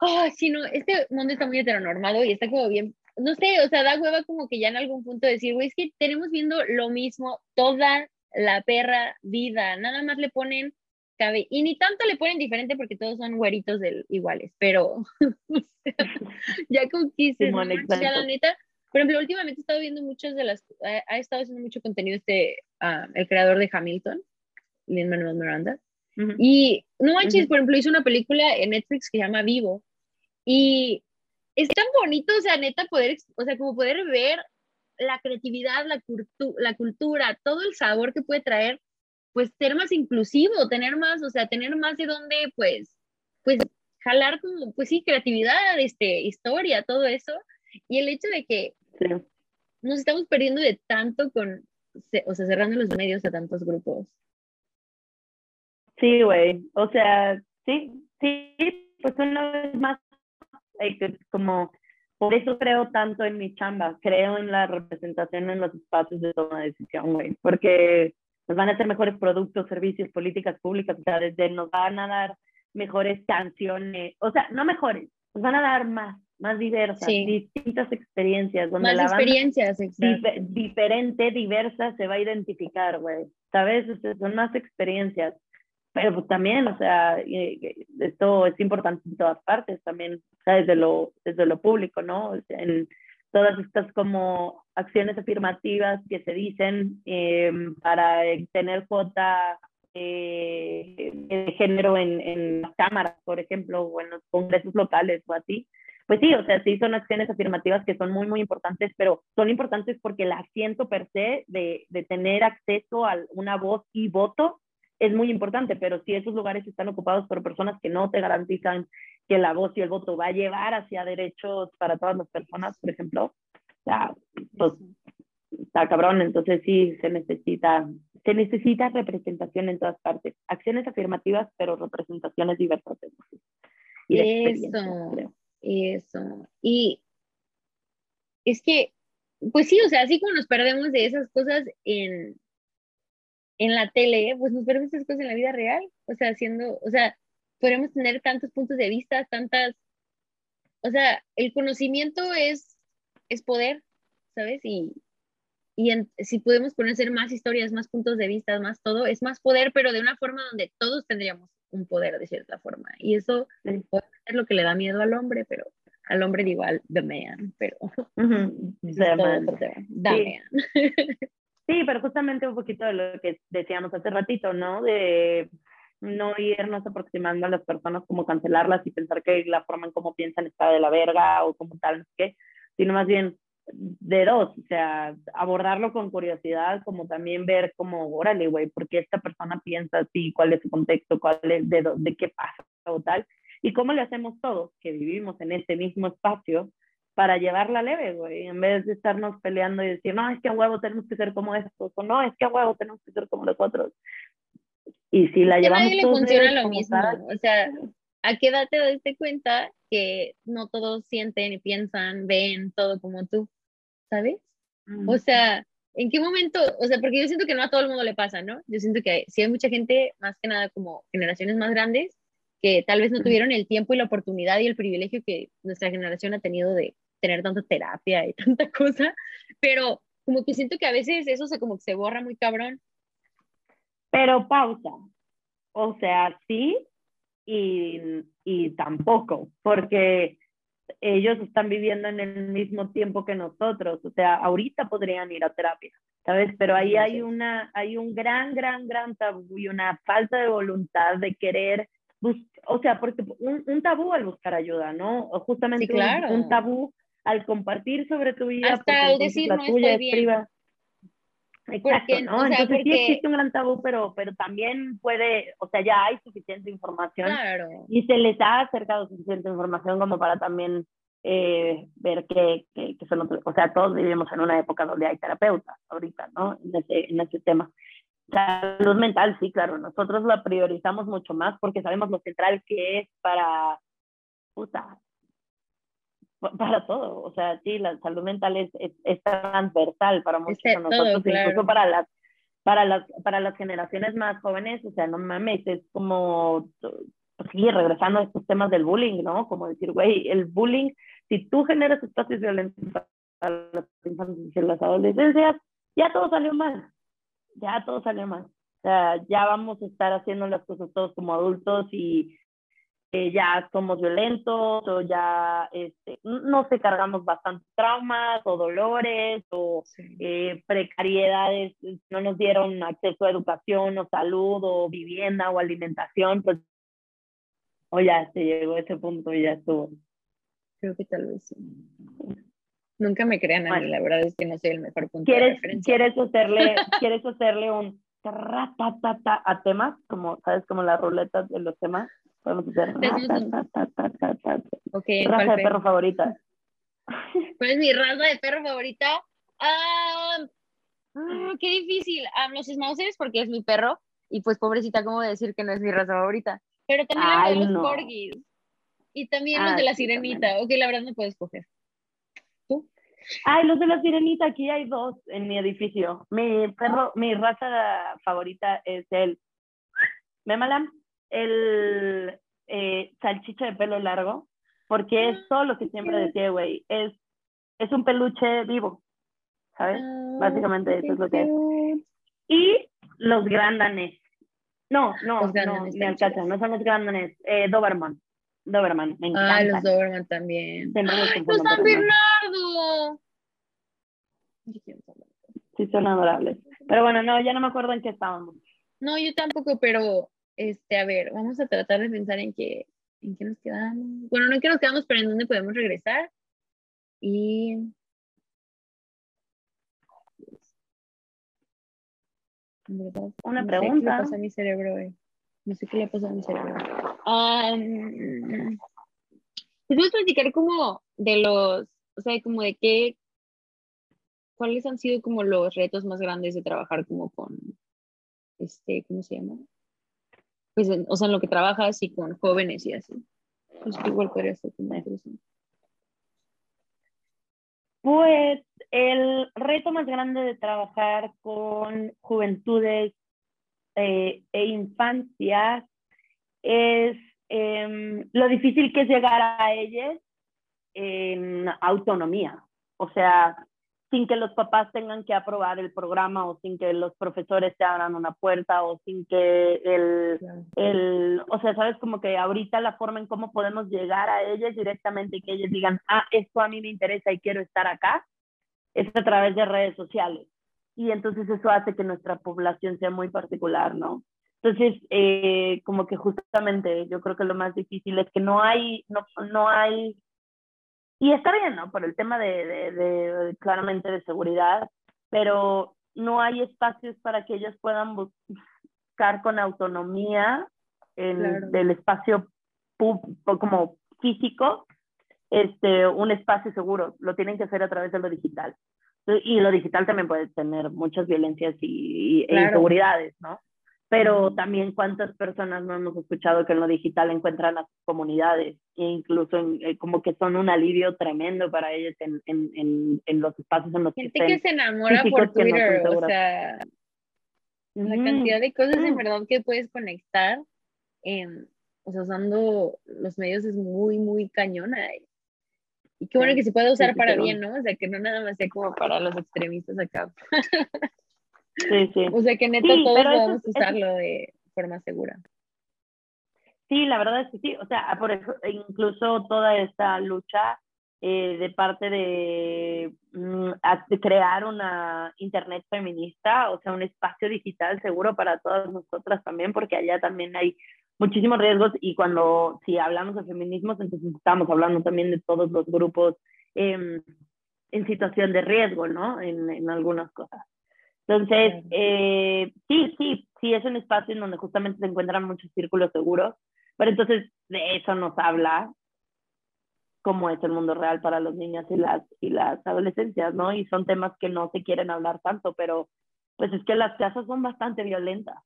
oh, sí, no, este mundo está muy heteronormado y está como bien, no sé, o sea, da hueva como que ya en algún punto decir, güey, es que tenemos viendo lo mismo toda la perra vida, nada más le ponen cabe y ni tanto le ponen diferente porque todos son güeritos del, iguales, pero [laughs] ya como que ya la neta, por ejemplo, últimamente he estado viendo muchas de las, ha, estado haciendo mucho contenido este, uh, el creador de Hamilton, Lin Manuel Miranda, y no manches, por ejemplo, hizo una película en Netflix que se llama Vivo, y es tan bonito, o sea, neta, poder, o sea, como poder ver la creatividad, la, la cultura, todo el sabor que puede traer, pues ser más inclusivo, tener más, o sea, tener más de dónde, pues, pues, jalar como, pues sí, creatividad, este, historia, todo eso. Y el hecho de que nos estamos perdiendo de tanto con, o sea, cerrando los medios a tantos grupos. Sí, güey. O sea, sí, sí, pues una vez más, como por eso creo tanto en mi chamba, creo en la representación en los espacios de toma de decisión, güey, porque nos van a hacer mejores productos, servicios, políticas públicas, o sea, desde nos van a dar mejores canciones, o sea, no mejores, nos van a dar más, más diversas, distintas experiencias. Donde más la experiencias, diferente, diversa, se va a identificar, güey, ¿sabes? son más experiencias. Pero pues también, o sea, esto es importante en todas partes, también, o sea, desde lo, desde lo público, ¿no? En todas estas como acciones afirmativas que se dicen em, para tener cuota eh, de género en, en las cámaras, por ejemplo, o en los congresos locales o así. Pues sí, o sea, sí son acciones afirmativas que son muy, muy importantes, pero son importantes porque el asiento per se de, de tener acceso a una voz y voto es muy importante, pero si esos lugares están ocupados por personas que no te garantizan que la voz y el voto va a llevar hacia derechos para todas las personas, por ejemplo, ya, pues está cabrón, entonces sí se necesita, se necesita representación en todas partes, acciones afirmativas, pero representaciones diversas. Y eso, eso. Y es que, pues sí, o sea, así como nos perdemos de esas cosas en, en la tele, pues nos perdemos esas cosas en la vida real, o sea, haciendo, o sea, podemos tener tantos puntos de vista, tantas, o sea, el conocimiento es, es poder, ¿sabes? Y, y si podemos conocer más historias, más puntos de vista, más todo, es más poder, pero de una forma donde todos tendríamos un poder de cierta forma. Y eso ser lo que le da miedo al hombre, pero al hombre digo al the man, pero the [laughs] man. Sí, [laughs] pero justamente un poquito de lo que decíamos hace ratito, ¿no? De no irnos aproximando a las personas como cancelarlas y pensar que la forma en cómo piensan está de la verga o como tal, no sé qué, sino más bien de dos, o sea, abordarlo con curiosidad, como también ver como, órale, güey, ¿por qué esta persona piensa así? ¿Cuál es su contexto? ¿Cuál es de, de qué pasa o tal? Y cómo le hacemos todos, que vivimos en este mismo espacio, para llevarla leve, güey, en vez de estarnos peleando y decir, no, es que a huevo tenemos que ser como estos, o no, es que a huevo tenemos que ser como los otros. Y si la llevamos... A nadie le funciona lo mismo, o sea, ¿a qué edad te das cuenta que no todos sienten y piensan, ven todo como tú, ¿sabes? O sea, ¿en qué momento? O sea, porque yo siento que no a todo el mundo le pasa, ¿no? Yo siento que sí hay mucha gente, más que nada como generaciones más grandes, que tal vez no tuvieron el tiempo y la oportunidad y el privilegio que nuestra generación ha tenido de tener tanta terapia y [laughs] tanta cosa, pero como que siento que a veces eso se como que se borra muy cabrón. Pero pausa, o sea, sí y, y tampoco, porque ellos están viviendo en el mismo tiempo que nosotros, o sea, ahorita podrían ir a terapia, ¿sabes? Pero ahí hay, una, hay un gran, gran, gran tabú y una falta de voluntad de querer, o sea, porque un, un, tabú al buscar ayuda, ¿no? O justamente un, tabú al compartir sobre tu vida, Hasta porque decir, la no tuya es privada. Exacto, ¿no? entonces sí existe un gran tabú, pero, pero también puede, o sea, ya hay suficiente información y se les ha acercado suficiente información como para también eh, ver que, que, son o sea, todos vivimos en una época donde hay terapeutas ahorita, ¿no? En ese, en ese tema. Salud mental, sí, claro, nosotros la priorizamos mucho más porque sabemos lo central que es para, puta, para todo, o sea, sí, la salud mental es, es, transversal para muchos de nosotros, incluso para las, para, las, para las generaciones más jóvenes, o sea, no mames, es como, sí, regresando a estos temas del bullying, ¿no? Como decir, güey, el bullying, si tú generas espacios violentos para las infancias y las adolescencias, ya todo salió mal, ya todo salió mal. O sea, ya vamos a estar haciendo las cosas todos como adultos y ya somos violentos o ya, este, no sé, cargamos bastante traumas o dolores o eh, precariedades, no nos dieron acceso a educación o salud o vivienda o alimentación, pues o ya se llegó a ese punto y ya estuvo. Creo que tal vez sí. Nunca me crean a mí, la verdad es que no soy el mejor punto ¿quieres, de referencia. ¿Quieres hacerle, [laughs] ¿quieres hacerle un a temas, como, ¿sabes? Como la ruleta de los temas. Podemos hacer. [laughs] Okay, raza de perro favorita. [laughs] ¿Cuál es mi raza de perro favorita? Ah, Ah, qué difícil. A los schnauzers porque es mi perro y pues pobrecita, ¿cómo decir que no es mi raza favorita? Pero también hay los corgis y también los de la sirenita. Ok, la verdad no puedo escoger. ¿Tú? Ay, los de la sirenita, aquí hay dos en mi edificio. Mi perro, mi raza favorita es el Memalam, el eh, salchicha de pelo largo, porque es ah, todo lo que siempre decía, güey, es, es un peluche vivo, ¿sabes? Ah, Básicamente eso es lo que es. Y los grandanes. No, no, no, me alcanza, no son los grandanes, eh, Doberman. Doberman, me encanta. Ah, los Doberman también. ¡Los San Bernardo! Sí, son adorables. Pero bueno, no, ya no me acuerdo en qué estábamos. No, yo tampoco, pero este, a ver, vamos a tratar de pensar en qué, en qué nos quedamos. Bueno, no en qué nos quedamos, pero en dónde podemos regresar. Y. Una pregunta. ¿Qué le pasa a mi cerebro hoy? No sé qué le pasa a mi cerebro. Um, a platicar como de los, o sea, como de qué, cuáles han sido como los retos más grandes de trabajar como con, este, ¿cómo se llama? Pues, o sea, en lo que trabajas y con jóvenes y así. Pues igual podría ser Pues el reto más grande de trabajar con juventudes eh, e infancias es em, lo difícil que es llegar a ellas en autonomía. O sea, sin que los papás tengan que aprobar el programa o sin que los profesores te abran una puerta o sin que el, el, o sea, sabes como que ahorita la forma en cómo podemos llegar a ellas directamente y que ellas digan, ah, esto a mí me interesa y quiero estar acá, es a través de redes sociales. Y entonces eso hace que nuestra población sea muy particular, ¿no? Entonces, eh, como que justamente yo creo que lo más difícil es que no hay, no, no hay y está bien, ¿no? Por el tema de, de, claramente de seguridad, pero no hay espacios para que ellos puedan buscar con autonomía en, del espacio como físico, este, un espacio seguro. Lo tienen que hacer a través de lo digital. Y lo digital también puede tener muchas violencias y, e inseguridades, ¿no? Pero también cuántas personas no hemos escuchado que en lo digital encuentran a sus comunidades e incluso eh, como que son un alivio tremendo para ellos en, en, en, los espacios en los Gente que, se enamora por Twitter, o sea, la cantidad de cosas en verdad que puedes conectar, en, o sea, usando los medios es muy, muy cañona. Y qué bueno que se puede usar para bien, ¿no? O sea, que no nada más sea como para los extremistas acá. [laughs] Sí, sí. O sea que neta todos podemos usarlo de forma segura. Sí, la verdad es que sí. O sea, por eso, incluso toda esta lucha eh, de parte de, mm, de, crear una internet feminista, o sea, un espacio digital seguro para todas nosotras también, porque allá también hay muchísimos riesgos y cuando, si hablamos de feminismos, entonces estamos hablando también de todos los grupos em, en situación de riesgo, ¿no? En, en algunas cosas. Entonces, eh, sí, sí, sí, es un espacio en donde justamente se encuentran muchos círculos seguros, pero entonces de eso nos habla cómo es el mundo real para los niños y las, y las adolescencias, ¿no? Y son temas que no se quieren hablar tanto, pero pues es que las casas son bastante violentas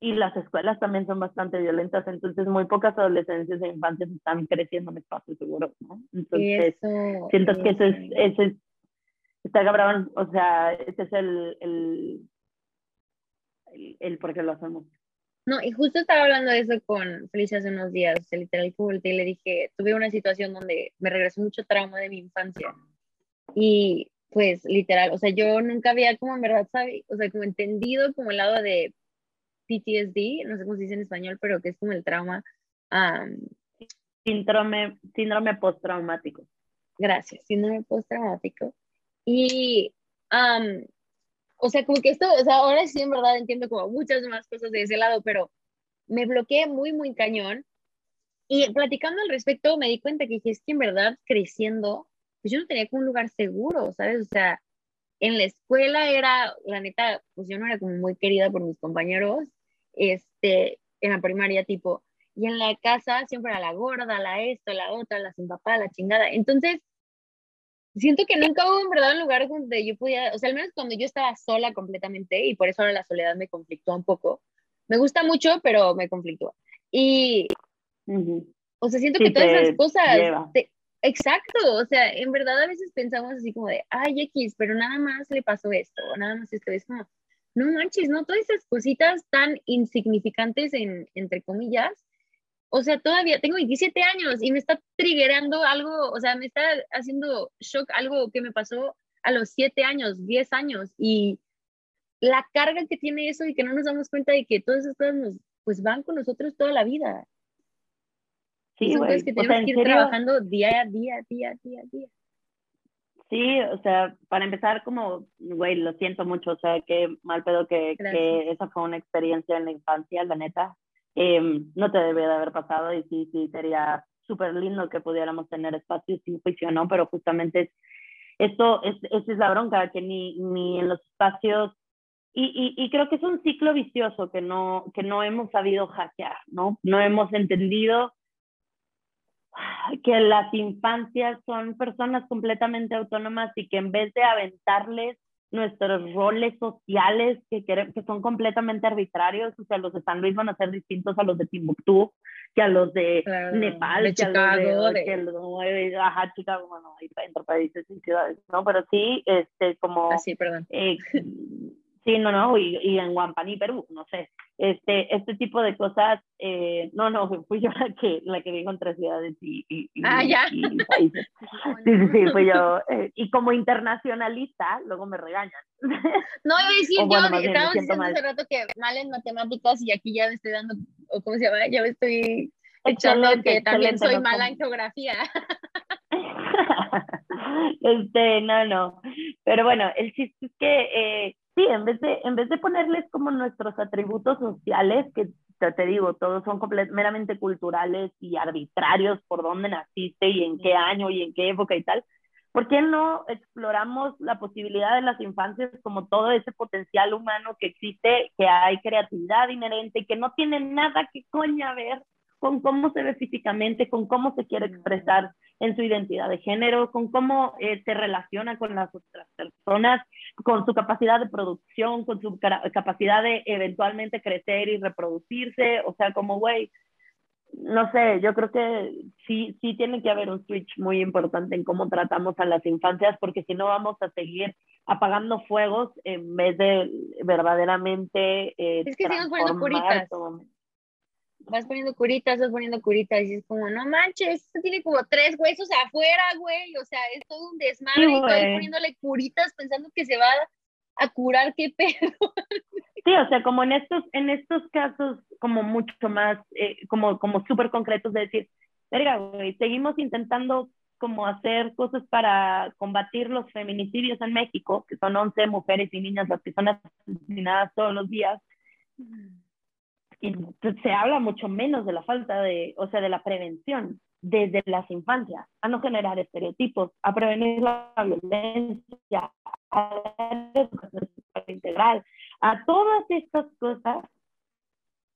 y las escuelas también son bastante violentas, entonces muy pocas adolescencias e infancias están creciendo en espacios seguros, ¿no? Entonces, siento que eso es, eso es está cabrón, o sea, ese es el, el, el, por qué lo hacemos. No, y justo estaba hablando de eso con Felicia hace unos días, o sea, literal, y le dije, tuve una situación donde me regresó mucho trauma de mi infancia. Y pues literal, o sea, yo nunca había como en verdad, ¿sabe? O sea, como entendido como el lado de PTSD, no sé cómo se dice en español, pero que es como el trauma. síndrome, síndrome postraumático. Gracias, síndrome postraumático. Y, o sea, como que esto, o sea, ahora sí en verdad entiendo como muchas más cosas de ese lado, pero me bloqueé muy, muy cañón. Y platicando al respecto, me di cuenta que es que en verdad creciendo, pues yo no tenía como un lugar seguro, ¿sabes? O sea, en la escuela era, la neta, pues yo no era como muy querida por mis compañeros, este, en la primaria tipo, y en la casa siempre era la gorda, la esto, la otra, la sin papá, la chingada. Entonces, siento que nunca hubo en verdad un lugar donde yo pudiera, o sea, al menos cuando yo estaba sola completamente, y por eso ahora la soledad me conflictúa un poco. Me gusta mucho, pero me conflictúa. Y, o sea, siento que todas esas cosas, exacto, o sea, en verdad a veces pensamos así como de, ay, X, pero nada más le pasó esto, o nada más esto, es como, no manches, ¿no? Todas esas cositas tan insignificantes, en, entre comillas, o sea, todavía tengo 27 años y me está triggerando algo, o sea, me está haciendo shock algo que me pasó a los 7 años, 10 años y la carga que tiene eso y que no nos damos cuenta de que todas esas cosas nos, pues van con nosotros toda la vida. Sí, son cosas que tenemos que ir trabajando día a día, día, día, día. Sí, o sea, para empezar, como, güey, lo siento mucho, o sea, qué mal pedo que, que esa fue una experiencia en la infancia, la neta. Em, no te debe de haber pasado y sí, sí, sería súper lindo que pudiéramos tener espacio sin juicio, ¿no? Pero justamente es, esto es, esa es la bronca, que ni, ni en los espacios, y, y, y, creo que es un ciclo vicioso que no, que no hemos sabido hackear, ¿no? No hemos entendido que las infancias son personas completamente autónomas y que en vez de aventarles nuestros roles sociales que, que son completamente arbitrarios, o sea, los de San Luis van a ser distintos a los de Timbuktu, que a los de Nepal, que Chicago, a los de, que los, ajá, Chicago, bueno, hay entre países y ciudades, ¿no? Pero sí, este, como... Así, ah, perdón. Eh, [laughs] Sí, no, no, y, y en Guampaní, Perú, no sé. Este, este tipo de cosas, eh, no, no, fui yo la que, la que dijo entre ciudades y, y, ah, ya. países. [laughs] Sí, sí, sí, fui yo. Eh, y como internacionalista, luego me regañan. [laughs] No, iba a decir, yo estaba diciendo hace rato que mal en matemáticas y aquí ya me estoy dando, o cómo se llama, ya me estoy echando que también soy mala en geografía. [laughs] este, no, no. Pero bueno, el chiste es que eh, sí, en vez, de, en vez de ponerles como nuestros atributos sociales, que te, digo, todos son meramente culturales y arbitrarios por dónde naciste y en qué año y en qué época y tal, ¿por qué no exploramos la posibilidad de las infancias como todo ese potencial humano que existe, que hay creatividad inherente y que no tiene nada que coña ver con cómo se ve físicamente, con cómo se quiere expresar en su identidad de género, con cómo eh, se relaciona con las otras personas, con su capacidad de producción, con su capacidad de eventualmente crecer y reproducirse, o sea, como, güey, no sé, yo creo que sí, sí tiene que haber un switch muy importante en cómo tratamos a las infancias, porque si no vamos a seguir apagando fuegos en vez de verdaderamente... Eh, es que poniendo curitas vas poniendo curitas, vas poniendo curitas, y es como, no manches, esto tiene como tres huesos afuera, güey, o sea, es todo un desmadre, y estoy poniéndole curitas pensando que se va a curar, qué [laughs] pedo. Sí, o sea, como en estos, en estos casos, como mucho más, eh, como, como súper concretos de decir, verga, güey, seguimos intentando como hacer cosas para combatir los feminicidios en México, que son 11 mujeres y niñas las que son asesinadas todos los días y se habla mucho menos de la falta de, o sea, de la prevención desde las infancias, a no generar estereotipos, a prevenir la violencia, a la educación integral, a todas estas cosas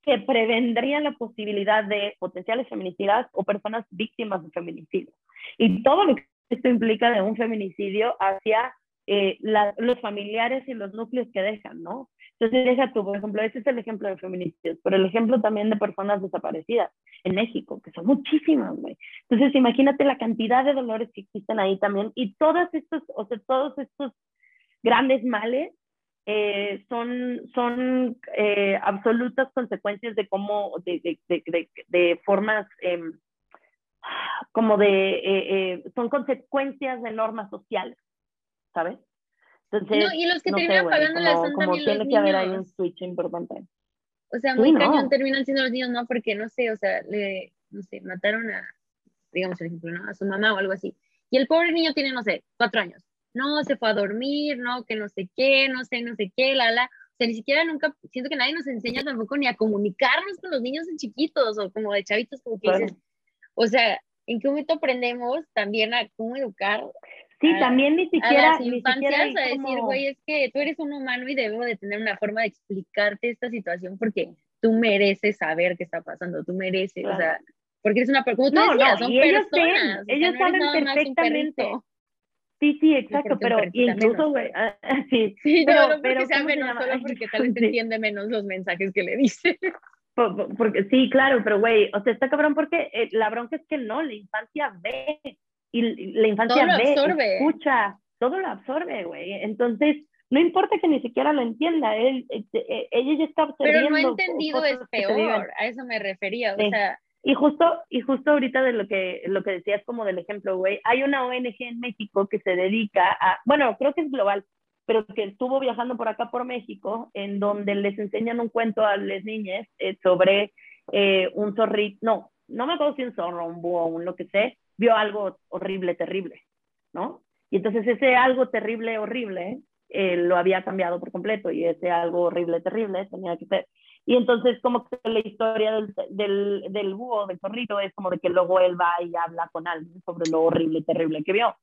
que prevendrían la posibilidad de potenciales feminicidas o personas víctimas de feminicidio. Y todo lo que esto implica de un feminicidio hacia eh, los familiares y los núcleos que dejan, ¿no? Entonces, deja tú, por ejemplo, ese es el ejemplo de feminicidios, pero el ejemplo también de personas desaparecidas en México, que son muchísimas, güey. Entonces, imagínate la cantidad de dolores que existen ahí también y todos estos, o sea, todos estos grandes males eh, son, son eh, absolutas consecuencias de cómo, de, de, de, de formas em, como de, eh, son consecuencias de normas sociales, ¿sabes? No, y los que terminan pagando las son también tiene los que haber ahí un switch importante. O sea, muy cañón terminan siendo los niños, ¿no? Porque, no sé, o sea, le, no sé, mataron a, digamos el ejemplo, ¿no? A su mamá o algo así. Y el pobre niño tiene, no sé, cuatro años. No, se fue a dormir, no, que no sé qué, no sé, no sé qué, la, la. O sea, ni siquiera nunca, siento que nadie nos enseña tampoco ni a comunicarnos con los niños de chiquitos o como de chavitos, como que dices. O sea, ¿en qué momento aprendemos también a cómo educar Sí, también ni siquiera. A las infancias a decir, güey, es que tú eres un humano y debemos de tener una forma de explicarte esta situación porque tú mereces saber qué está pasando, tú mereces, o sea, porque eres una persona, no, no, son personas. Ellos, saben perfectamente. Sí, sí, exacto, pero incluso, güey, ah, [laughs] sí, sí, pero, no, no porque sea menos, solo porque tal vez [laughs] entiende menos los mensajes que le dice. porque sí, claro, pero güey, o sea, está cabrón porque eh, la bronca es que no, la infancia ve y la infancia ve, escucha, todo lo absorbe, güey. Entonces, no importa que ni siquiera lo entienda, él, eh, eh, ella ya está observando. Pero no entendido es peor, a eso me refería, o sea y justo, y justo ahorita de lo que, lo que decías como del ejemplo, güey, hay una ONG en México que se dedica a, bueno, creo que es global, pero que estuvo viajando por acá por México, en donde les enseñan un cuento a las niñas eh, sobre eh, un zorrito, no, no me acuerdo si un zorro, un búho, un lo que sea, vio algo horrible, terrible, ¿no? Y entonces ese algo terrible, horrible, eh, lo había cambiado por completo y ese algo horrible, terrible tenía que ser y entonces como que la historia del, del, del búho, del zorrito, es como de que luego él va y habla con alguien sobre lo horrible, terrible que vio.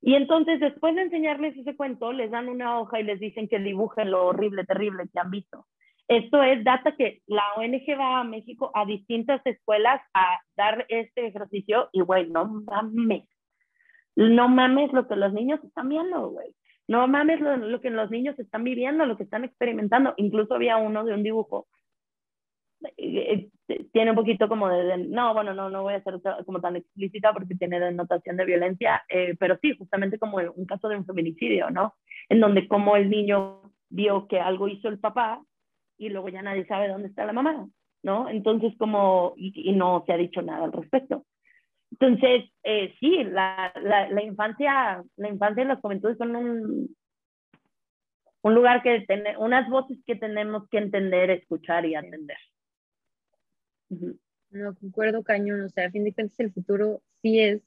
Y entonces después de enseñarles ese cuento, les dan una hoja y les dicen que dibujen lo horrible, terrible que han visto. Esto es data que la ONG va a México a distintas escuelas a dar este ejercicio y, güey, no mames. No mames lo que los niños están viendo, güey. No mames lo, que los niños están viviendo, lo que están experimentando. Incluso había uno de un dibujo. Eh, eh, tiene un poquito como de, no, bueno, no, no voy a ser como tan explícita porque tiene denotación de violencia, eh, pero sí, justamente como un caso de un feminicidio, ¿no? En donde como el niño vio que algo hizo el papá y luego ya nadie sabe dónde está la mamá, ¿no? Entonces como, y no se ha dicho nada al respecto. Entonces, eh, sí, la, la, la, infancia, la infancia y las juventudes son un, un lugar que tiene, unas voces que tenemos que entender, escuchar y atender. No, concuerdo cañón, o sea, a fin de cuentas el futuro sí es,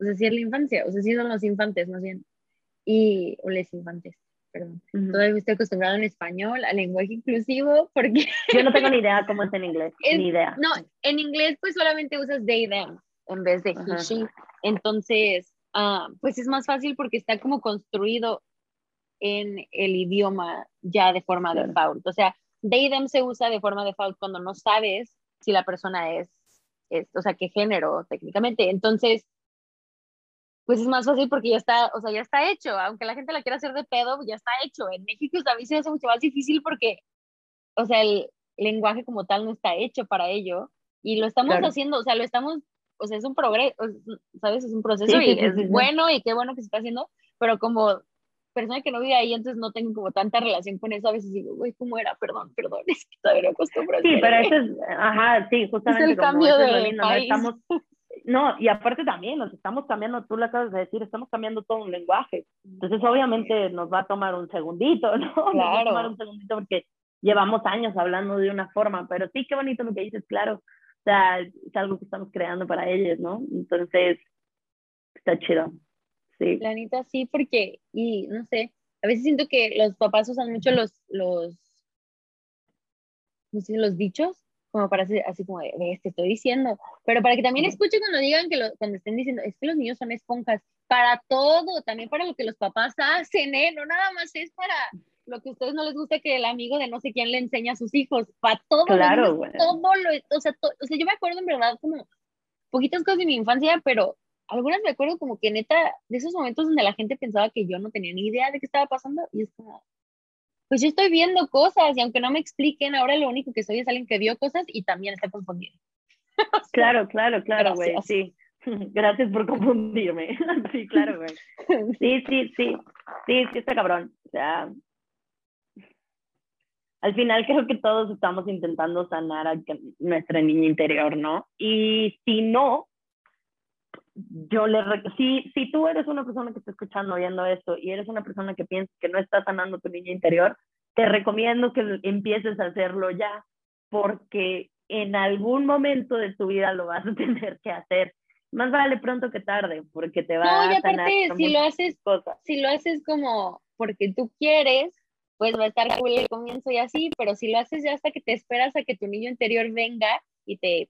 o sea, sí es la infancia, o sea, sí son los infantes más bien, y, o les infantes, perdón. Todavía estoy acostumbrado en español, al lenguaje inclusivo, [laughs] porque... Yo no tengo ni idea cómo es en inglés, [laughs] ni idea. No, en inglés pues solamente usas they, them, en vez de he, she. Entonces, ah, pues es más fácil porque está como construido en el idioma ya de forma default. O sea, they, them se usa de forma default cuando no sabes si la persona es, es, o sea, qué género técnicamente. Entonces, pues es más fácil porque ya está, o sea, ya está hecho. Aunque la gente la quiera hacer de pedo, ya está hecho. En México a mí se hace mucho más difícil porque, o sea, el lenguaje como tal no está hecho para ello. Y lo estamos haciendo, o sea, lo estamos o sea, es un progreso, ¿sabes? Es un proceso y es bueno y qué bueno que se está haciendo, pero como persona que no vive ahí, entonces no tengo como tanta relación con eso, a veces digo, güey, ¿cómo era? Perdón, perdón, [laughs] es que todavía no acostumbro. Sí, pero eso es, ajá, sí, justamente. Es el cambio de ¿no? Estamos, no, y aparte también, nos estamos cambiando, tú lo acabas de decir, estamos cambiando todo un lenguaje. Entonces, obviamente, nos va a tomar un segundito, [laughs] ¿no? Claro. Nos va a tomar un segundito porque llevamos años hablando de una forma, pero sí, qué bonito lo que dices, claro sea, es algo que estamos creando para ellos, ¿no? Entonces, está chido. Sí. La neta, sí, porque, y no sé, a veces siento que los papás usan mucho los, los, no sé, los dichos, como para hacer así como, ves, te estoy diciendo, pero para que también escuchen cuando digan que lo, cuando estén diciendo, es que los niños son esponjas, para todo, también para lo que los papás hacen, ¿eh? No nada más es para lo que a ustedes no les gusta que el amigo de no sé quién le enseña a sus hijos, para todo, claro, todo lo, o sea, o sea, yo me acuerdo en verdad como poquitas cosas de mi infancia, pero algunas me acuerdo como que neta, de esos momentos donde la gente pensaba que yo no tenía ni idea de qué estaba pasando, y es como, pues yo estoy viendo cosas, y aunque no me expliquen, ahora lo único que soy es alguien que vio cosas y también está confundido. [laughs] claro, claro, claro, güey, sí. [laughs] Gracias por confundirme. [laughs] sí, claro, güey. Sí, sí, sí. Sí, sí, está cabrón. O sea, al final creo que todos estamos intentando sanar a nuestra niña interior, ¿no? Y si no, yo le si, si tú eres una persona que está escuchando oyendo esto y eres una persona que piensa que no está sanando tu niña interior, te recomiendo que empieces a hacerlo ya, porque en algún momento de tu vida lo vas a [laughs] tener que hacer. Más vale pronto que tarde, porque te va no, y aparte, si lo haces, cosas. Si lo haces como porque tú quieres, pues va a estar cool el comienzo y así, pero si lo haces ya hasta que te esperas a que tu niño interior venga y te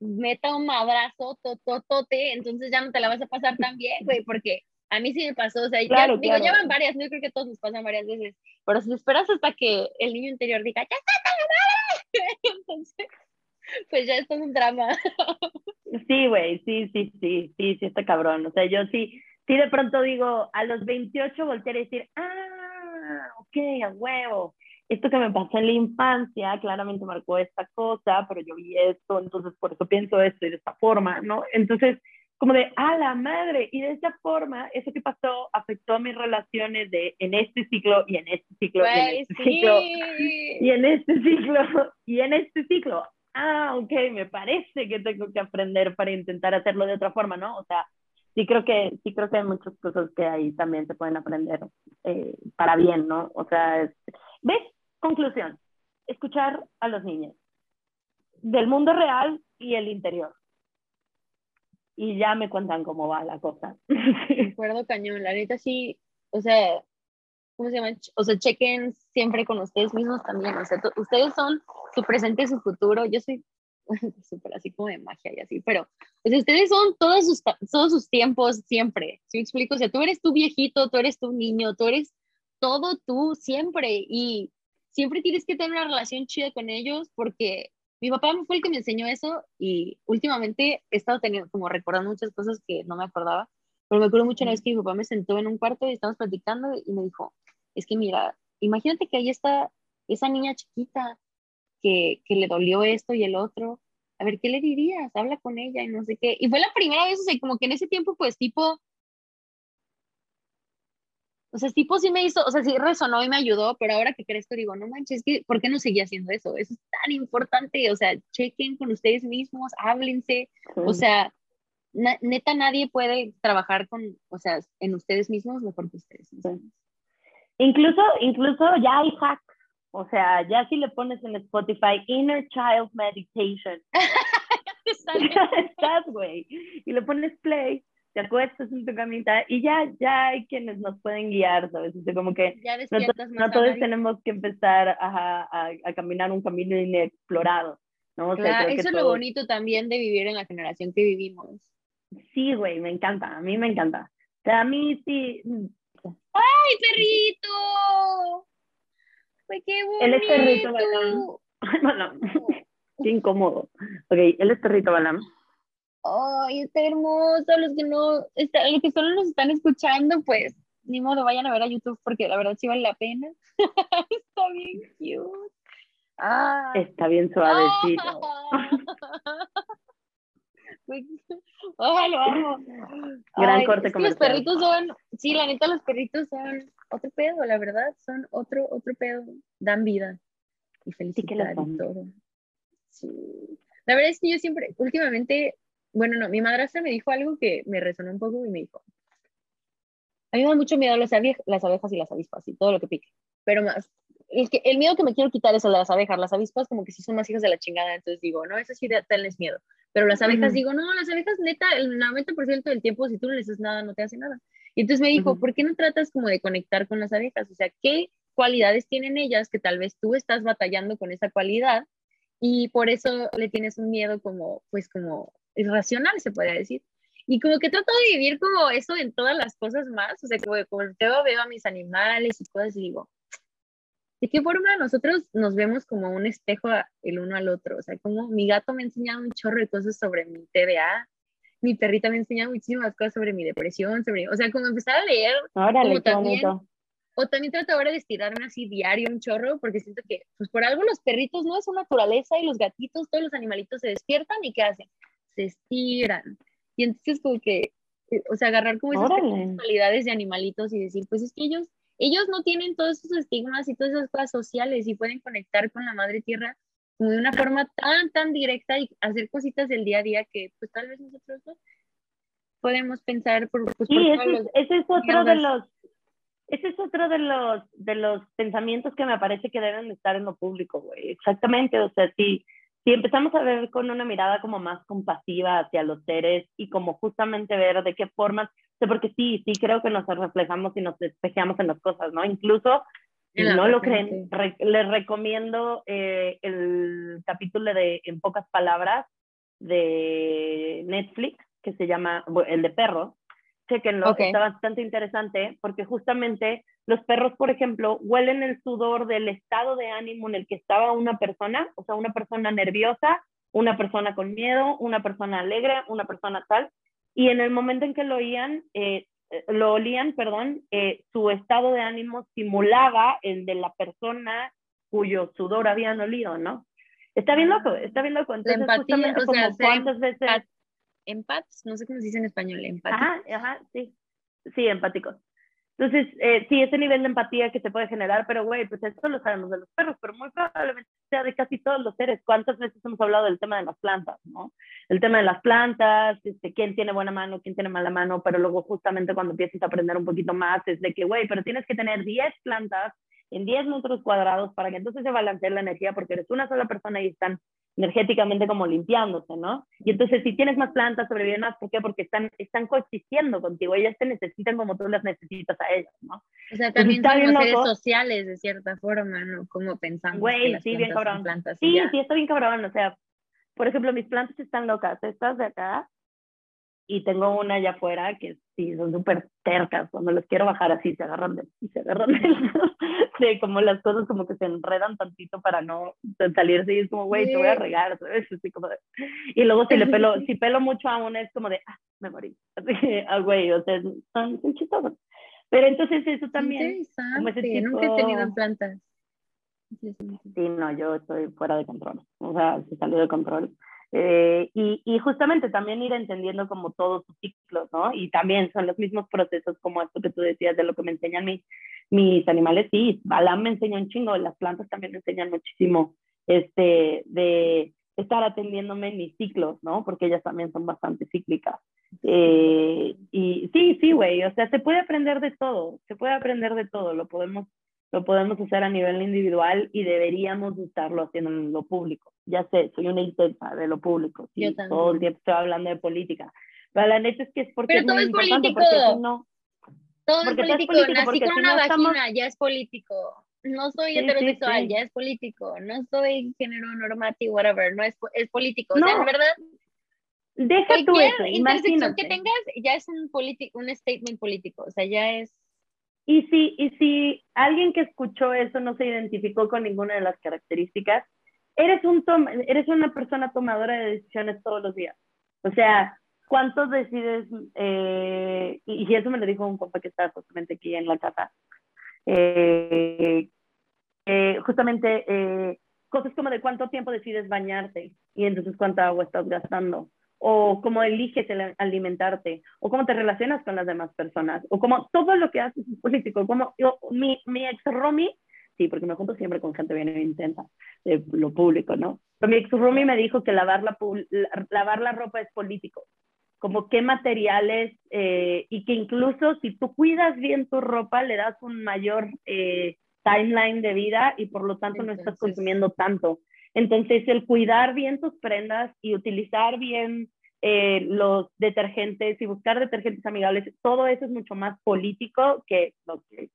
meta un madrazo, tototote, entonces ya no te la vas a pasar tan bien, güey, porque a mí sí me pasó, o sea, ya, digo, llevan varias, yo creo que todos nos pasan varias veces, pero si esperas hasta que el niño interior diga, ya está la [laughs] madre, entonces, pues ya esto es un drama. Sí, güey, sí, sí, sí, sí, sí está cabrón, o sea, yo sí, sí de pronto digo, a los 28 voltear y decir, ah, ok, a huevo, esto que me pasó en la infancia claramente marcó esta cosa, pero yo vi esto, entonces por eso pienso esto y de esta forma, ¿no? Entonces, como de, a la madre, y de esa forma, eso que pasó afectó a mis relaciones de en este ciclo y en este ciclo y en este ciclo y en este ciclo y en este ciclo. Ah, ok, me parece que tengo que aprender para intentar hacerlo de otra forma, ¿no? O sea, sí creo que, sí creo que hay muchas cosas que ahí también se pueden aprender eh, para bien, ¿no? O sea, ¿ves? Conclusión, escuchar a los niños del mundo real y el interior y ya me cuentan cómo va la cosa. De acuerdo, cañón. La neta sí, o sea, ¿cómo se llama? O sea, chequen siempre con ustedes mismos también. O sea, ustedes son su presente su futuro. Yo soy [laughs] súper así como de magia y así, pero o sea, ustedes son todos sus, todos sus tiempos siempre. ¿Sí me explico? O sea, tú eres tu viejito, tú eres tu niño, tú eres todo tú siempre y siempre tienes que tener una relación chida con ellos porque mi papá fue el que me enseñó eso y últimamente he estado teniendo, como recordando muchas cosas que no me acordaba, pero me acuerdo mucho una vez que mi papá me sentó en un cuarto y estábamos platicando y me dijo, es que mira, imagínate que ahí está esa niña chiquita que, que le dolió esto y el otro, a ver, ¿qué le dirías? Habla con ella y no sé qué. Y fue la primera vez, o sea, como que en ese tiempo, pues tipo, o sea, tipo sí me hizo, o sea, sí resonó y me ayudó, pero ahora que crezco digo, no manches, ¿por qué no seguía haciendo eso? Eso es tan importante, o sea, chequen con ustedes mismos, háblense, o sea, neta nadie puede trabajar con, o sea, en ustedes mismos mejor que ustedes. Incluso, incluso ya hay hacks, o sea, ya si le pones en Spotify Inner Child Meditation, [laughs] [laughs] ya estás, güey, y le pones play te acuestas en tu camita y ya, ya hay quienes nos pueden guiar, ¿sabes? O como que no, todos tenemos que empezar a, a, caminar un camino inexplorado, ¿no? O sea, eso es lo bonito también de vivir en la generación que vivimos. Sí, güey, me encanta, a mí me encanta. O sea, a mí sí. ¡Ay, perrito! ¡Ay, qué bonito! Él es perrito, Balam. [laughs] Ay, Balam. qué incómodo. Ok, él es perrito, Balam ay, está hermoso, los que no, está, los que solo nos están escuchando, pues, ni modo, vayan a ver a YouTube porque la verdad sí vale la pena. [laughs] está bien cute. Ah. Está bien suavecito. [laughs] Ojalá lo amo. Gran corte Los perritos son, sí, la neta, los perritos son otro pedo, la verdad, son otro, otro pedo. Dan vida y felicidad y todo. Sí. La verdad es que yo siempre, últimamente, bueno, no, mi madrastra me dijo algo que me resonó un poco y me dijo, a mí me da mucho miedo las, las abejas y las avispas y todo lo que pique, pero más, el, que, el miedo que me quiero quitar es el de las abejas, las avispas como que sí son más hijas de la chingada, entonces digo, no, eso sí, tenles miedo, pero las abejas digo, no, las abejas neta, el 90% del tiempo si tú no les haces nada, no te hace nada. Y entonces me dijo, ¿por qué no tratas como de conectar con las abejas? O sea, ¿qué cualidades tienen ellas que tal vez tú estás batallando con esa cualidad y por eso le tienes un miedo como, pues como irracional, se podría decir. Y como que trato de vivir como eso en todas las cosas más, o sea, como, como veo, veo a mis animales y cosas y digo, ¿de qué forma nosotros nos vemos como un espejo el uno al otro? O sea, como mi gato me ha enseñado un chorro de cosas sobre mi TDA, mi perrita me ha enseñado muchísimas cosas sobre mi depresión, sobre, o sea, como empezar a leer. Órale, también, o también trato ahora de estirarme así diario un chorro, porque siento que, pues por algo los perritos no es su naturaleza y los gatitos, todos los animalitos se despiertan y ¿qué hacen? Se estiran. Y entonces como que, eh, o sea, agarrar como esas cualidades de animalitos y decir, pues es que ellos, ellos no tienen todos esos estigmas y todas esas cosas sociales y pueden conectar con la madre tierra como de una forma tan, tan directa y hacer cositas del día a día que pues tal vez nosotros no podemos pensar por, pues, sí, ese, es otro de los ese es otro de los de los pensamientos que me parece que deben estar en lo público, güey. Exactamente, o sea, sí si empezamos a ver con una mirada como más compasiva hacia los seres y como justamente ver de qué formas, porque sí, sí creo que nos reflejamos y nos despejamos en las cosas, ¿no? Incluso, si no lo creen, les recomiendo eh, el capítulo de En pocas palabras de Netflix, que se llama, el de perros, chequenlo, okay. está bastante interesante porque justamente los perros, por ejemplo, huelen el sudor del estado de ánimo en el que estaba una persona, o sea, una persona nerviosa, una persona con miedo, una persona alegre, una persona tal, y en el momento en que lo oían, eh, eh, lo olían, perdón, eh, su estado de ánimo simulaba el de la persona cuyo sudor habían olido, ¿no? Está bien loco, está bien loco. Entonces, empatía, justamente o sea, como ser cuántas veces... empat- Empats, no sé cómo se dice en español, empático. Ajá, ajá, sí. Sí, empáticos. Entonces, eh, sí, ese nivel de empatía que se puede generar, pero güey, pues esto lo sabemos de los perros, pero muy probablemente sea de casi todos los seres. ¿Cuántas veces hemos hablado del tema de las plantas, no? El tema de las plantas, este, quién tiene buena mano, quién tiene mala mano, pero luego justamente cuando empiezas a aprender un poquito más es de que, güey, pero tienes que tener 10 plantas en 10 metros cuadrados para que entonces se balancee la energía porque eres una sola persona y están energéticamente como limpiándose, ¿no? Y entonces si tienes más plantas, sobreviven más, ¿por qué? Porque están, están coexistiendo contigo, ellas te necesitan como tú las necesitas a ellas, ¿no? O sea, Pues también bien somos seres sociales de cierta forma, ¿no? Como pensamos Güey, que las sí, bien son cabrón. plantas Sí, ya. sí, está bien cabrón, o sea, por ejemplo, mis plantas están locas, estas de acá, y tengo una allá afuera que sí, son súper tercas, cuando les quiero bajar así, se agarran de, se agarran de, [laughs] de como las cosas como que se enredan tantito para no salirse y es como, güey, te voy a regar, ¿sabes? Así como de- y luego si le pelo, si pelo mucho a una es como de, ah, me morí, [laughs] ah, güey, o sea, son, son chistosos. Pero entonces eso también, como ese Interesante, nunca he tenido tipo- plantas. Sí, no, yo estoy fuera de control, o sea, se salió de control. Eh, y, justamente también ir entendiendo como todos sus ciclos, ¿no? Y también son los mismos procesos como esto que tú decías de lo que me enseñan mis, mis animales. Sí, Balam me enseña un chingo, las plantas también me enseñan muchísimo este, de estar atendiéndome en mis ciclos, ¿no? Porque ellas también son bastante cíclicas. Eh, y sí, sí, güey, o sea, se puede aprender de todo, se puede aprender de todo, lo podemos lo podemos hacer a nivel individual y deberíamos estarlo haciendo en lo público. Ya sé, soy una intensa de lo público, sí, Yo también. todo el tiempo estoy hablando de política, pero la neta es que es porque Pero es todo muy es importante, político. porque si no, Todo es Porque es político, político, nací con si una no vagina, estamos- ya es político. No soy Sí, sí, heterosexual, sí. ya es político. No soy género normativo, whatever, no es, es político. O sea, No, en verdad, deja tú cualquier eso, intersección que tengas ya es un, un statement político. O sea, ya es... Y si, y si alguien que escuchó eso no se identificó con ninguna de las características, eres, un eres una persona tomadora de decisiones todos los días. O sea, ¿cuántos decides? eh, y y eso me lo dijo un compa que está justamente aquí en la casa. Eh, eh, justamente cosas como de cuánto tiempo decides bañarte y entonces cuánta agua estás gastando o cómo eliges el alimentarte, o cómo te relacionas con las demás personas, o cómo todo lo que haces es político. Como yo, mi, mi ex roomie, sí, porque me junto siempre con gente bien intensa, de lo público, ¿no? Pero mi ex me dijo que lavar la, lavar la ropa es político, como qué materiales, eh, y que incluso si tú cuidas bien tu ropa, le das un mayor eh, timeline de vida y por lo tanto no estás consumiendo tanto. Entonces, el cuidar bien tus prendas y utilizar bien eh, los detergentes y buscar detergentes amigables, todo eso es mucho más político que lo que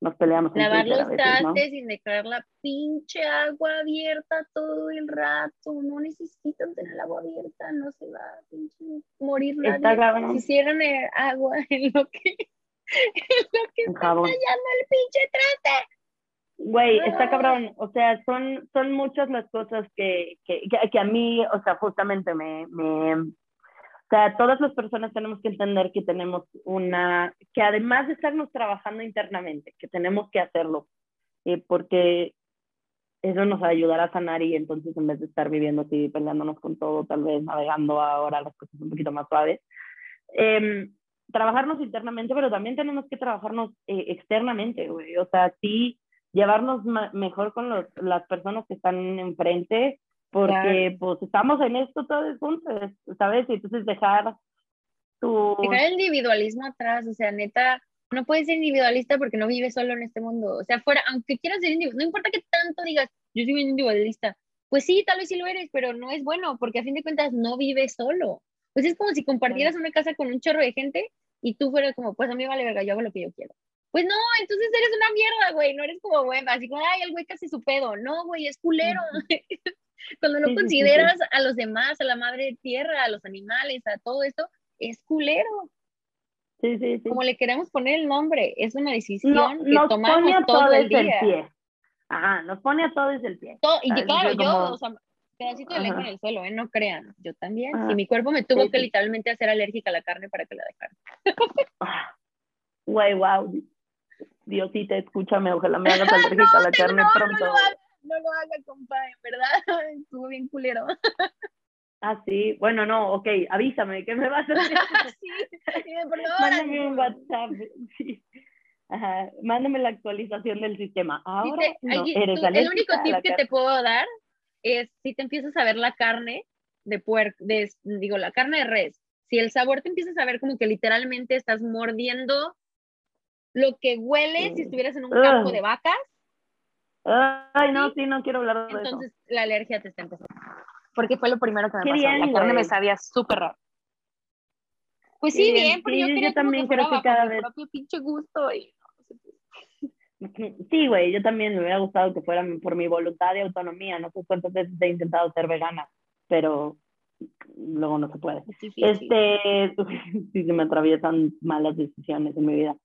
nos peleamos en Lavar a los veces, ¿no? trastes sin dejar la pinche agua abierta todo el rato. No necesitan tener el agua abierta, no se va a pinche morir Está nadie. cabrón. Si hicieran eh, agua [laughs] en lo que, en lo que está tallando el pinche traste. Güey, está cabrón. O sea, son, son muchas las cosas que, que, que, que a mí, o sea, justamente me, me... O sea, todas las personas tenemos que entender que tenemos una... Que además de estarnos trabajando internamente, que tenemos que hacerlo, eh, porque eso nos ayudará a sanar y entonces en vez de estar viviendo así, peleándonos con todo, tal vez navegando ahora las cosas un poquito más suaves, em, trabajarnos internamente, pero también tenemos que trabajarnos eh, externamente, güey. O sea, sí, llevarnos mejor con los, las personas que están enfrente, porque pues estamos en esto todos juntos, ¿sabes? Y entonces dejar tu... Dejar el individualismo atrás, o sea, neta, no puedes ser individualista porque no vives solo en este mundo. O sea, fuera, aunque quieras ser individualista, no importa que tanto digas, yo soy un individualista. Pues sí, tal vez sí lo eres, pero no es bueno, porque a fin de cuentas no vives solo. Pues es como si compartieras una casa con un chorro de gente y tú fueras como, pues a mí vale verga, yo hago lo que yo quiero. Pues no, entonces eres una mierda, güey, no eres como, güey, así como, ay, el güey casi su pedo. No, güey, es culero. [laughs] Cuando no Sí, sí, sí, consideras a los demás, a la madre tierra, a los animales, a todo esto, es culero. Sí, sí, sí. Como le queremos poner el nombre, es una decisión No, que nos tomamos pone a todo todos el el día. pie. Ajá, nos pone a todos el pie. Todo- y claro, yo, o sea, pedacito de lengua en el suelo, ¿eh? No crean, yo también. Ajá. Y mi cuerpo me tuvo que literalmente hacer alérgica a la carne para que la dejara. Ah, Güey, wow. Diosita, escúchame, ojalá me hagas [laughs] alérgica a la carne pronto. lo no lo haga, compa, en verdad. [laughs] Estuvo bien culero. Ah, sí. Bueno, no, ok, avísame, ¿qué me vas a hacer? [laughs] sí, sí, por favor, Mándame un. WhatsApp. [laughs] Sí. Ajá, mándame la actualización del sistema. Si Ahora te- no, aquí, eres tú- el único tip que carne. te puedo dar es si te empiezas a ver la carne de puerco, de, digo, la carne de res, si el sabor te empiezas a ver como que literalmente estás mordiendo lo que huele si estuvieras en un campo de vacas, Ay, no, ¿Sí? sí, no quiero hablar de eso. entonces la alergia te está empezando. Porque fue lo primero que me Qué pasó. bien, la carne me sabía súper raro. Pues sí, bien. pero Sí, yo quería también que creo que cada mi vez- propio pinche gusto y. [laughs] Sí, güey, yo también me hubiera gustado que fuera por mi voluntad y autonomía. No sé cuántas veces he intentado ser vegana, pero luego no se puede. Difícil. Este, [laughs] sí, se me atraviesan malas decisiones en mi vida.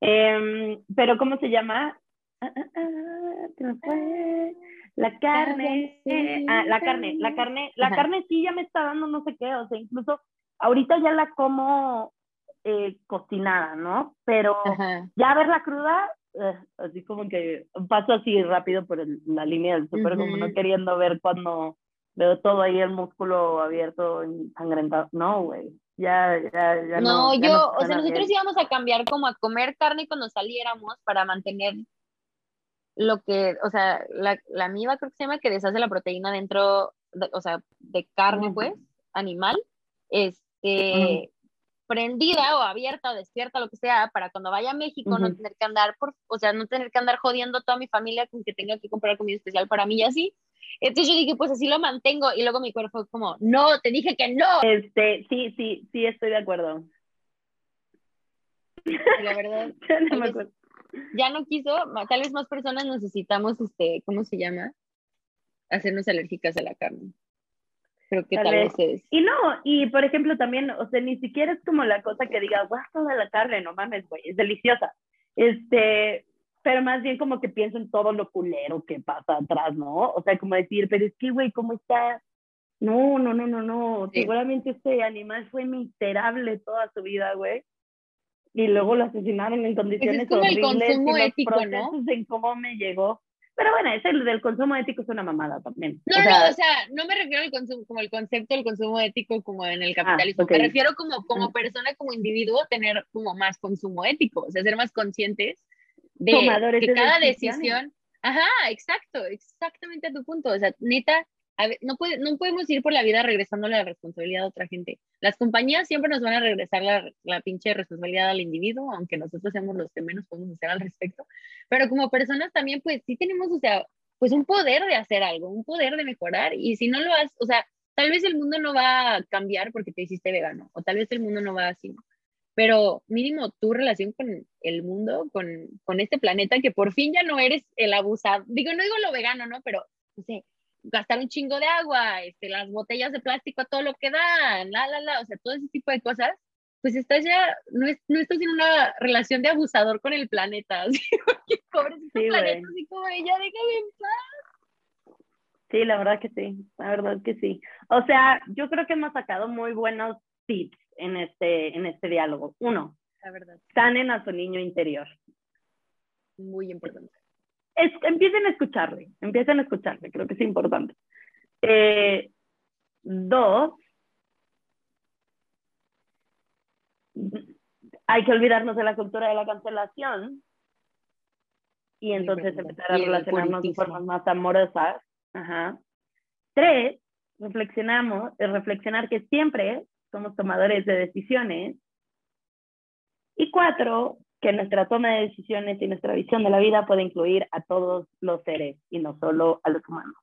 Em, pero, ¿cómo se llama? Ah, ah, ah, se me fue. La carne. Ah, la carne, la carne, la Ajá. carne sí ya me está dando no sé qué, o sea, incluso ahorita ya la como eh, cocinada, ¿no? Pero Ajá. ya verla cruda, eh, así como que paso así rápido por el- la línea del súper, como no queriendo ver cuando veo todo ahí el músculo abierto, ensangrentado. No, güey, ya, ya, ya no, no. ya yo, no o sea, nosotros bien. íbamos a cambiar como a comer carne cuando saliéramos para mantener lo que, o sea, la, la miba creo que se llama que deshace la proteína dentro, de- o sea, de carne, pues, animal, este, prendida o abierta o despierta, lo que sea, para cuando vaya a México no tener que andar, por, o sea, no tener que andar jodiendo a toda mi familia con que tenga que comprar comida especial para mí y así. Entonces yo dije, pues así lo mantengo, y luego mi cuerpo fue como, no, te dije que no. Este, sí, sí, sí, estoy de acuerdo. Y la verdad, [laughs] no me acuerdo. Ya no quiso, tal vez más personas necesitamos, este, ¿cómo se llama? Hacernos alérgicas a la carne. Creo que Tal tal, vez. vez. es. Y no, y por ejemplo también, o sea, ni siquiera es como la cosa que diga, guau, toda la carne, no mames, güey, es deliciosa. Este, pero más bien como que pienso en todo lo culero que pasa atrás, ¿no? O sea, como decir, pero es que, güey, ¿cómo está? No, no, no, no, no. Sí. Seguramente este animal fue miserable toda su vida, güey. Y luego lo asesinaron en condiciones como el horribles consumo y los ético, ¿no? procesos en cómo me llegó. Pero bueno, ese del consumo ético es una mamada también. No, O no, sea, o sea, no me refiero al consumo, como el concepto del consumo ético como en el capitalismo. Ah, ok. Me refiero como, como Ah. persona, como individuo, tener como más consumo ético, o sea, ser más conscientes de Tomadores que de cada decisiones. decisión. Ajá, exacto, exactamente a tu punto. O sea, neta, no, puede, no podemos ir por la vida regresando la responsabilidad a otra gente. Las compañías siempre nos van a regresar la, la pinche responsabilidad al individuo, aunque nosotros seamos los que menos podemos hacer al respecto. Pero como personas también, pues sí tenemos, o sea, pues un poder de hacer algo, un poder de mejorar. Y si no lo haces, o sea, tal vez el mundo no va a cambiar porque te hiciste vegano, o tal vez el mundo no va así, pero mínimo tu relación con el mundo, con, con este planeta, que por fin ya no eres el abusado. Digo, no digo lo vegano, ¿no? Pero, no sé, gastar un chingo de agua, este, las botellas de plástico a todo lo que dan, la, la, la, o sea, todo ese tipo de cosas, pues estás ya, no, es, no estás en una relación de abusador con el planeta, [laughs] así, porque pobrecito Sí, planeta, así como, ya déjame en paz. Sí, la verdad que sí, la verdad que sí. O sea, yo creo que hemos sacado muy buenos tips en este, en este diálogo. Uno, La verdad, sanen a su niño interior. muy importante. Es, empiecen a escucharle, empiecen a escucharle, creo que es importante. Eh, dos, hay que olvidarnos de la cultura de la cancelación y entonces empezar a relacionarnos de formas más amorosas. Ajá. Tres, reflexionamos, reflexionar que siempre somos tomadores de decisiones. Y cuatro, que nuestra toma de decisiones y nuestra visión de la vida puede incluir a todos los seres y no solo a los humanos.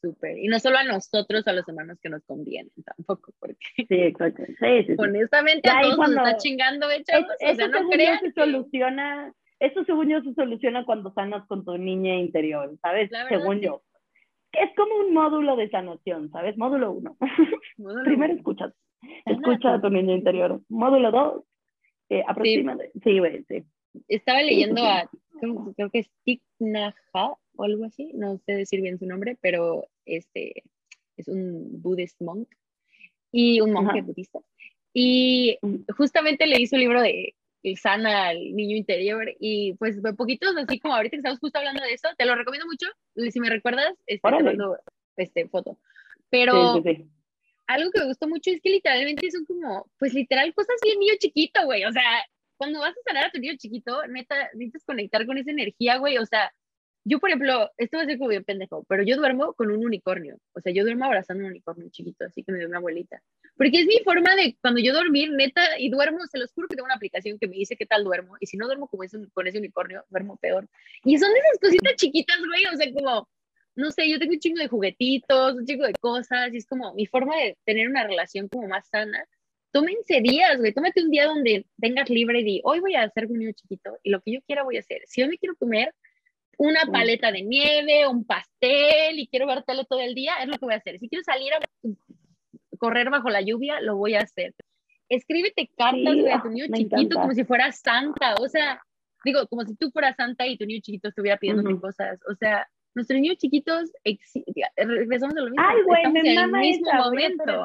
Súper. Y no solo a nosotros, a los hermanos que nos convienen tampoco, porque Sí, exacto. Sí, sí, honestamente a ahí todos nos cuando- está chingando, ¿eh, Es-? O eso sea, no crean se que- soluciona, eso según yo se soluciona cuando sanas con tu niña interior, ¿sabes? Verdad, según yo. Es como un módulo de sanación, ¿sabes? Módulo uno. Módulo [laughs] Primero uno. escucha, Sana escucha a tu niña interior. Módulo dos, eh, aproxímate. Sí, güey, sí. Estaba leyendo sí. a, creo, creo que es Thich Nhat Hanh o algo así, no sé decir bien su nombre, pero este, es un Buddhist monk y un monje budista. Y justamente leí su libro de el sana al niño interior y pues poquitos, así como ahorita que estamos justo hablando de eso, te lo recomiendo mucho, si me recuerdas, este, te mando este, foto. Pero algo que me gustó mucho es que literalmente son como, pues literal, cosas bien niño chiquito, güey, o sea, cuando vas a sanar a tu niño chiquito, neta, necesitas conectar con esa energía, güey, o sea, yo, por ejemplo, esto va a ser como bien pendejo, pero yo duermo con un unicornio. O sea, yo duermo abrazando un unicornio chiquito, así que me dio una abuelita. Porque es mi forma de, cuando yo dormir, neta, y duermo, se los juro que tengo una aplicación que me dice qué tal duermo. Y si no duermo como ese, con ese unicornio, duermo peor. Y son esas cositas chiquitas, güey. O sea, como, no sé, yo tengo un chingo de juguetitos, un chingo de cosas. Y es como mi forma de tener una relación como más sana. Tómense días, güey. Tómate un día donde tengas libre y di, hoy voy a hacer un niño chiquito y lo que yo quiera voy a hacer. Si hoy me quiero comer una paleta de nieve, un pastel y quiero ver tele todo el día, es lo que voy a hacer. Si quiero salir a correr bajo la lluvia, lo voy a hacer. Escríbete cartas a tu niño chiquito como si fuera santa, o sea, digo, como si tú fueras santa y tu niño chiquito estuviera pidiendo cosas, o sea, nuestros niños chiquitos, regresamos a lo mismo, Ay, güey, me en el mismo momento.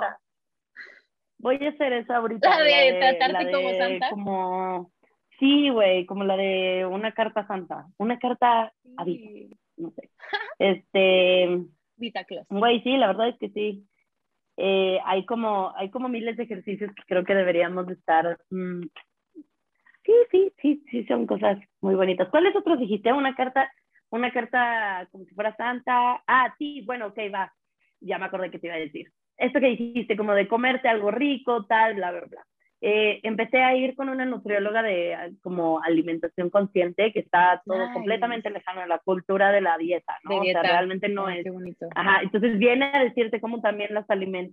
Voy a hacer esa ahorita. La de, tratarte como santa. Como Sí, güey, como la de una carta santa, una carta a vida, no sé. [laughs] Este, Vita. Güey, sí, la verdad es que sí. Eh, hay como hay como miles de ejercicios que creo que deberíamos estar mm, sí sí sí sí son cosas muy bonitas cuáles otros dijiste una carta una carta como si fuera santa ah sí bueno ok va ya me acordé que te iba a decir esto que dijiste como de comerte algo rico tal bla bla bla eh, empecé a ir con una nutrióloga de como alimentación consciente que está todo completamente lejano de la cultura de la dieta, ¿no? O sea, realmente no es. Ajá, entonces viene a decirte cómo también las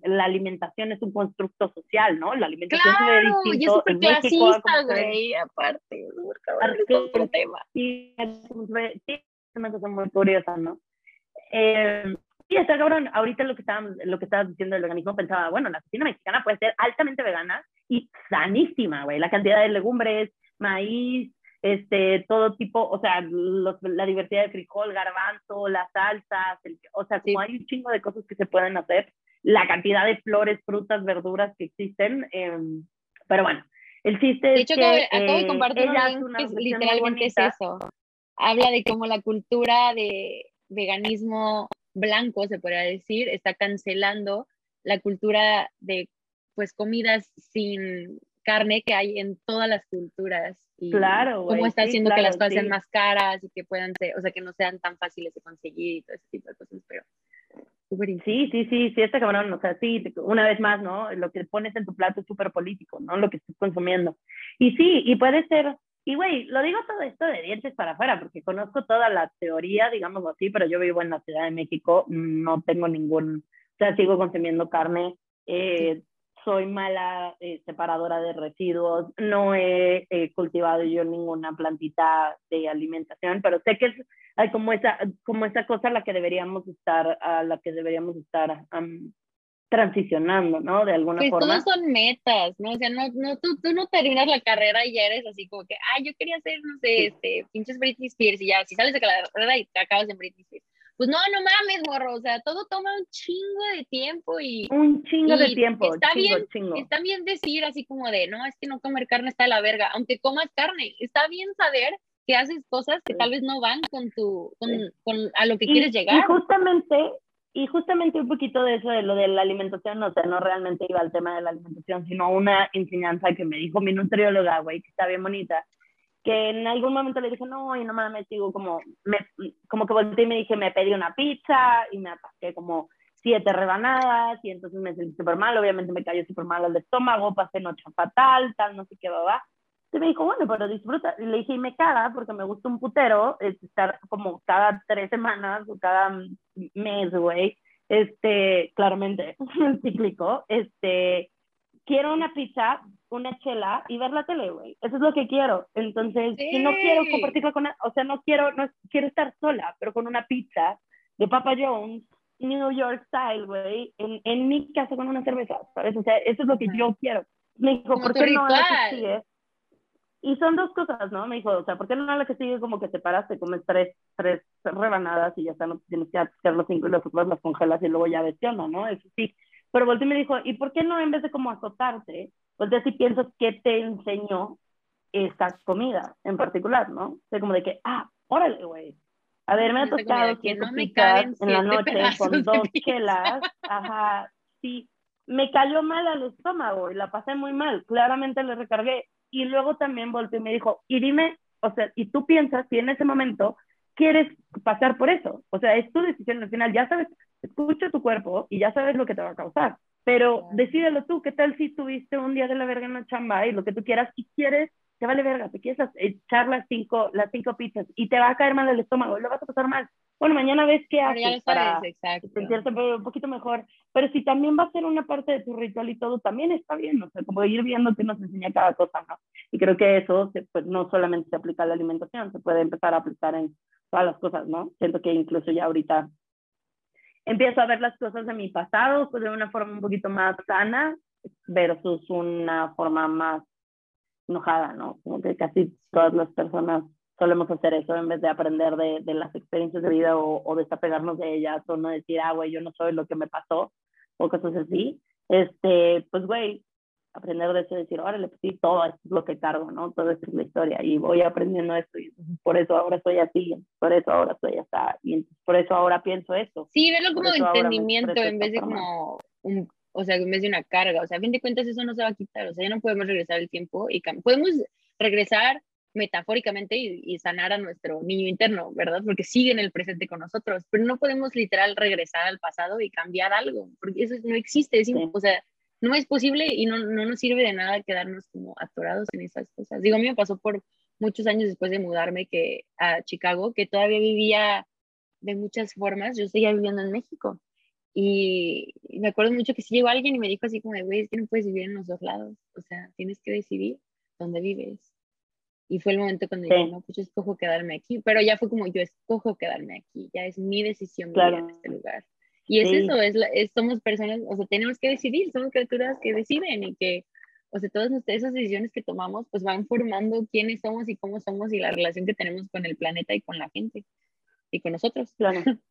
la alimentación es un constructo social, ¿no? La alimentación claro, se ve distinto. Y es súper clasista, güey, aparte, es un tema. Sí, es una cosa muy curiosa, ¿no? Eh, Sí, está cabrón. Ahorita lo que estabas lo que estabas diciendo del organismo pensaba, bueno, la cocina mexicana puede ser altamente vegana y sanísima, güey. La cantidad de legumbres, maíz, este, todo tipo, o sea, la diversidad de frijol, garbanzo, las salsas, o sea, como hay un chingo de cosas que se pueden hacer, la cantidad de flores, frutas, verduras que existen, em, pero bueno, el chiste es que... acabo de compartir un que literalmente es eso. Habla de cómo la cultura de veganismo blanco, se podría decir, está cancelando la cultura de pues comidas sin carne que hay en todas las culturas y claro, cómo está haciendo que las cosas sean más caras y que puedan ser, o sea, que no sean tan fáciles de conseguir y todo ese tipo de cosas, pero Sí, sí, sí, sí, este cabrón, o sea, sí, una vez más, ¿no? Lo que pones en tu plato es súper político, ¿no? Lo que estás consumiendo. Y sí, y puede ser, y güey, lo digo todo esto de dientes para afuera, porque conozco toda la teoría, digamos así, pero yo vivo en la Ciudad de México, no tengo ningún, o sea, sigo consumiendo carne, eh, soy mala eh, separadora de residuos, no he cultivado yo ninguna plantita de alimentación, pero sé que es hay como esa, como esa cosa a la que deberíamos estar, a la que deberíamos estar transicionando, ¿no? De alguna pues forma. Todos son metas, ¿no? O sea, no, no, tú, tú no terminas la carrera y ya eres así como que, ah, yo quería ser, no sé, este, pinches Britney Spears y ya, si sales de la carrera y te acabas en Britney Spears. Pues no, no mames, morro, o sea, todo toma un chingo de tiempo y... Un chingo de tiempo, está chingo, bien, chingo. Está bien decir así como de, no, es que no comer carne está de la verga, aunque comas carne, está bien saber que haces cosas que tal vez no van con tu, con, con a lo que quieres llegar. Y justamente y justamente un poquito de eso, de lo de la alimentación, o sea, no realmente iba al tema de la alimentación, sino una enseñanza que me dijo mi nutrióloga, güey, que está bien bonita, que en algún momento le dije, no, y no mames, digo, como, me, como que volteé y me dije, me pedí una pizza y me atasqué como siete rebanadas y entonces me sentí súper mal, obviamente me cayó súper mal el estómago, pasé noche fatal, tal, no sé qué, va. Y me dijo, bueno, pero disfruta. Y le dije, y me caga porque me gusta un putero estar como cada tres semanas o cada mes, güey. Este, claramente, [laughs] cíclico. Este, quiero una pizza, una chela y ver la tele, güey. Eso es lo que quiero. Entonces, si no quiero compartirlo con, o sea, no quiero, no quiero estar sola, pero con una pizza de Papa John's, New York style, güey, en, en mi casa con una cerveza, ¿sabes? O sea, eso es lo que yo quiero. Me dijo, ¿por qué no Y son dos cosas, ¿no? Me dijo, o sea, ¿por qué no la que sigue como que separaste, comes tres, tres rebanadas y ya está, no tienes que hacer los cinco y los otros las congelas y luego ya ves ¿no? Eso sí. Pero volteé y me dijo, ¿y por qué no en vez de como azotarte, pues si piensas qué te enseñó esta comida en particular, ¿no? O sea, como de que, ah, órale, güey. A ver, me ha tocado que no me en la noche con dos chelas, ajá, sí, me cayó mal al estómago y la pasé muy mal, claramente le recargué. Y luego también volteé y me dijo, y dime, o sea, y tú piensas si en ese momento quieres pasar por eso. O sea, es tu decisión al final, ya sabes, escucha tu cuerpo y ya sabes lo que te va a causar. Pero decídelo tú, ¿qué tal si tuviste un día de la verga en la chamba y lo que tú quieras y quieres te vale verga, te quieres echar las cinco, las cinco pizzas y te va a caer mal el estómago y lo vas a pasar mal. Bueno, mañana ves qué haces para sentirte un poquito mejor. Pero si también va a ser una parte de tu ritual y todo, también está bien, o sea, como ir viendo que nos enseña cada cosa, ¿no? Y creo que eso pues, no solamente se aplica a la alimentación, se puede empezar a aplicar en todas las cosas, ¿no? Siento que incluso ya ahorita empiezo a ver las cosas de mi pasado pues de una forma un poquito más sana versus una forma más enojada, ¿no? Como que casi todas las personas solemos hacer eso en vez de aprender de, de las experiencias de vida o, o desapegarnos de ellas o no decir, ah, güey, yo no soy lo que me pasó o cosas así. Este, pues, güey, aprender de eso y decir, órale, pues sí, todo es lo que cargo, ¿no? Todo esto es la historia y voy aprendiendo esto y por eso ahora estoy así, por eso ahora estoy así y por eso ahora pienso esto. Sí, verlo como entendimiento en vez de como un o sea, en vez de una carga, o sea, a fin de cuentas eso no se va a quitar, o sea, ya no podemos regresar el tiempo y podemos regresar metafóricamente y, sanar a nuestro niño interno, ¿verdad? Porque sigue en el presente con nosotros, pero no podemos literal regresar al pasado y cambiar algo, porque eso no existe, o sea, no es posible y no, no nos sirve de nada quedarnos como atorados en esas cosas. Digo, a mí me pasó por muchos años después de mudarme que, a Chicago, que todavía vivía de muchas formas, yo seguía viviendo en México y me acuerdo mucho que si llegó alguien y me dijo así como güey, es que no puedes vivir en los dos lados, o sea, tienes que decidir dónde vives. Y fue el momento cuando dije, no, pues yo escojo quedarme aquí, pero ya fue como yo escojo quedarme aquí, ya es mi decisión vivir en este lugar. Y es eso, es, somos personas, o sea, tenemos que decidir, somos criaturas que deciden y que, o sea, todas esas decisiones que tomamos, pues van formando quiénes somos y cómo somos y la relación que tenemos con el planeta y con la gente y con nosotros. Claro. [laughs]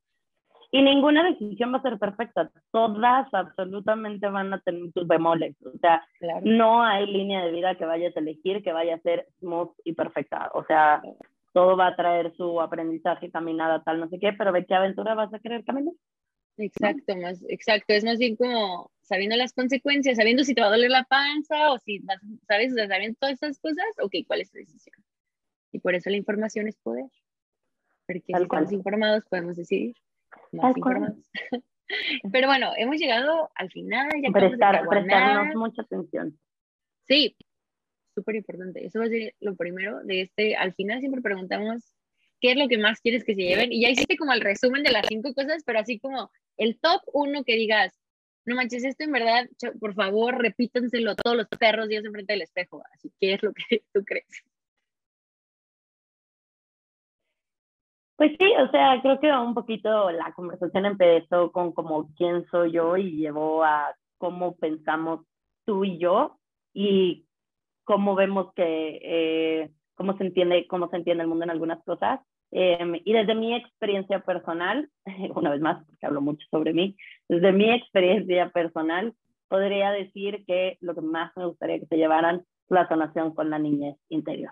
Y ninguna decisión va a ser perfecta. Todas absolutamente van a tener sus bemoles. O sea, no hay línea de vida que vayas a elegir que vaya a ser smooth y perfecta. O sea, todo va a traer su aprendizaje, caminada, tal, no sé qué, pero ¿de qué aventura vas a querer caminar? Exacto, más, exacto. Es más bien como sabiendo las consecuencias, sabiendo si te va a doler la panza o si vas, sabes, sabiendo todas esas cosas, ok, ¿cuál es tu decisión? Y por eso la información es poder. Porque si estamos informados podemos decidir. [laughs] Pero bueno, hemos llegado al final. Ya Prestar, prestarnos mucha atención. Sí, súper importante. Eso va a ser lo primero de este. Al final siempre preguntamos qué es lo que más quieres que se lleven. Y ya hiciste como el resumen de las cinco cosas, pero así como el top uno que digas, no manches, esto en verdad, por favor, repítenselo todos los perros días enfrente del espejo. Así, ¿qué es lo que [laughs] tú crees? Pues sí, o sea, creo que un poquito la conversación empezó con como quién soy yo y llevó a cómo pensamos tú y yo y cómo vemos que, eh, cómo se entiende, cómo se entiende el mundo en algunas cosas. Em, y desde mi experiencia personal, [laughs] una vez más, porque hablo mucho sobre mí, desde mi experiencia personal, podría decir que lo que más me gustaría que se llevaran la sanación con la niñez interior.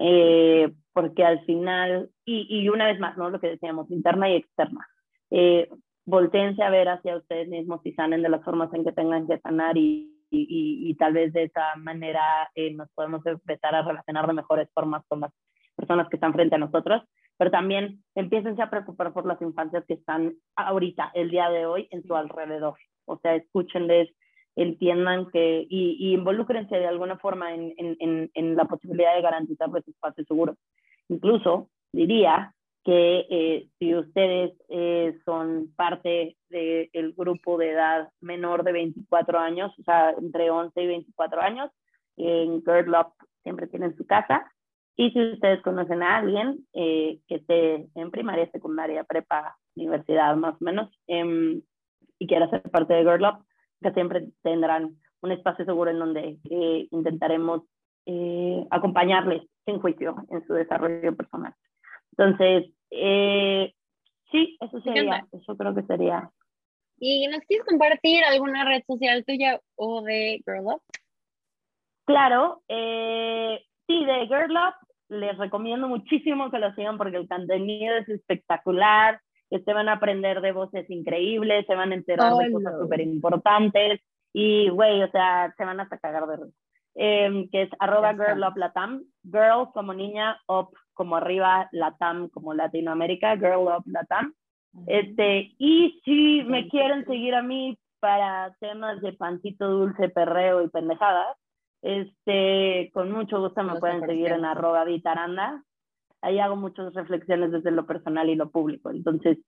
Eh, porque al final, y, y, una vez más, ¿no? Lo que decíamos, interna y externa. Eh, voltense a ver hacia ustedes mismos y sanen de las formas en que tengan que sanar y, y, y tal vez de esa manera eh, nos podemos empezar a relacionar de mejores formas con las personas que están frente a nosotros, pero también empiecen a preocupar por las infancias que están ahorita, el día de hoy, en su alrededor. O sea, escúchenles, entiendan que y, y involúcrense de alguna forma en, en, en, la posibilidad de garantizar ese espacio seguro. Incluso diría que eh, si ustedes eh, son parte del grupo de edad menor de 24 años, o sea, entre 11 y 24 años, en Girl Up siempre tienen su casa. Y si ustedes conocen a alguien eh, que esté en primaria, secundaria, prepa, universidad más o menos, em, y quiera ser parte de Girl Up, que siempre tendrán un espacio seguro en donde eh, intentaremos eh, acompañarles sin juicio en su desarrollo personal. Entonces, eh, sí, eso sería, eso creo que sería. ¿Y nos quieres compartir alguna red social tuya o de Girl Up? Claro, eh, sí, de Girl Up les recomiendo muchísimo que lo sigan porque el contenido es espectacular, que se van a aprender de voces increíbles, se van a enterar de cosas súper importantes y, güey, o sea, se van hasta cagar de risa. Em, que es arroba girl up latam, girl como niña, up como arriba, latam como Latinoamérica, girl up latam. Este, y si me quieren seguir a mí para temas de pancito dulce, perreo y pendejadas, este, con mucho gusto me pueden seguir en arroba vitaranda. Ahí hago muchas reflexiones desde lo personal y lo público. Entonces,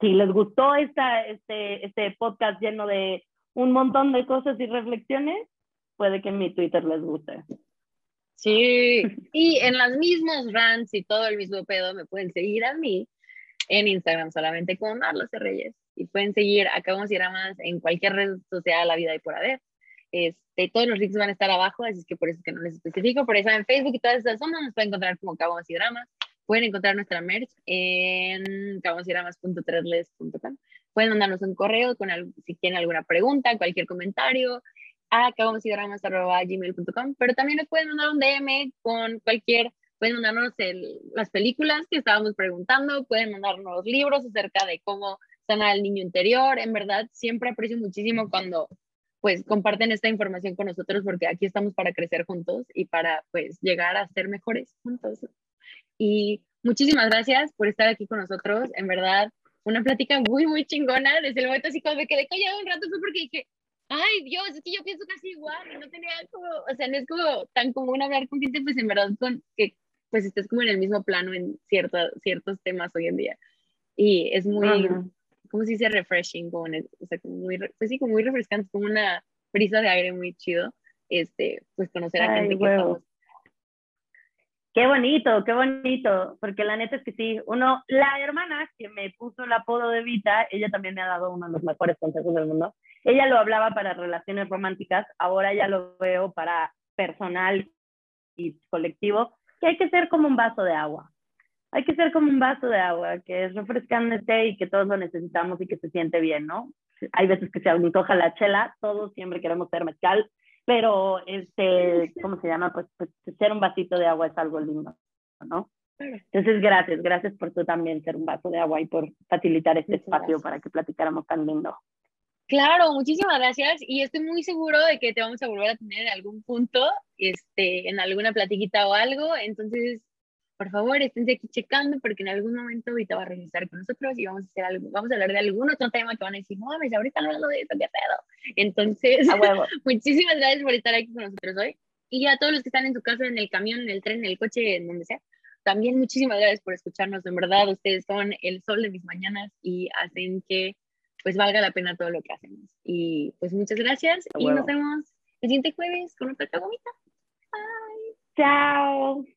si les gustó esta, este, este podcast lleno de un montón de cosas y reflexiones, puede que mi Twitter les guste. Sí, y en las mismas rants y todo el mismo pedo me pueden seguir a mí en Instagram solamente con Marlos Reyes y pueden seguir a Cabo más en cualquier red social, la vida y por haber. Este, todos los links van a estar abajo, así que por eso es que no les especifico, por eso en Facebook y todas esas zonas nos pueden encontrar como Cabo y Dramas. Pueden encontrar nuestra merch en cabosydramas.threadless.com. Pueden mandarnos un correo con si tienen alguna pregunta, cualquier comentario a cabosydramas.gmail.com, pero también nos pueden mandar un DM con cualquier pueden mandarnos las películas que estábamos preguntando, pueden mandarnos libros acerca de cómo sanar al niño interior. En verdad, siempre aprecio muchísimo cuando pues comparten esta información con nosotros porque aquí estamos para crecer juntos y para pues llegar a ser mejores juntos. Y muchísimas gracias por estar aquí con nosotros. En verdad, una plática muy, muy chingona. Desde el momento así cuando me quedé callada un rato fue porque dije, ay Dios, es que yo pienso casi igual y no tenía como, o sea, no es como tan común hablar con gente, pues en verdad con que pues estés como en el mismo plano en ciertos ciertos temas hoy en día. Y es muy, ¿cómo se dice? Refreshing, como, o sea, como muy, pues sí, como muy refrescante, como una brisa de aire muy chido, este, pues conocer a gente que estamos Qué bonito, qué bonito, porque la neta es que sí, uno, la hermana que me puso el apodo de Vita, ella también me ha dado uno de los mejores consejos del mundo. Ella lo hablaba para relaciones románticas, ahora ya lo veo para personal y colectivo, que hay que ser como un vaso de agua. Hay que ser como un vaso de agua, que es refrescante y que todos lo necesitamos y que se siente bien, ¿no? Hay veces que se antoja la chela, todos siempre queremos ser mezcal, pero, este, ¿cómo se llama? Pues, pues ser un vasito de agua es algo lindo, ¿no? Entonces, gracias, gracias por tú también ser un vaso de agua y por facilitar este espacio para que platicáramos tan lindo. Claro, muchísimas gracias y estoy muy seguro de que te vamos a volver a tener en algún punto, este, en alguna platiquita o algo. Entonces, por favor, estén aquí checando porque en algún momento ahorita va a regresar con nosotros y vamos a hacer algo, vamos a hablar de algún otro tema que van a decir, no mames, ahorita no hablando de eso, qué pedo. Entonces, [laughs] muchísimas gracias por estar aquí con nosotros hoy. Y a todos los que están en su casa, en el camión, en el tren, en el coche, en donde sea, también muchísimas gracias por escucharnos. En verdad, ustedes son el sol de mis mañanas y hacen que pues valga la pena todo lo que hacemos. Y pues muchas gracias y nos vemos el siguiente jueves con otra cagomita. Bye. Chao.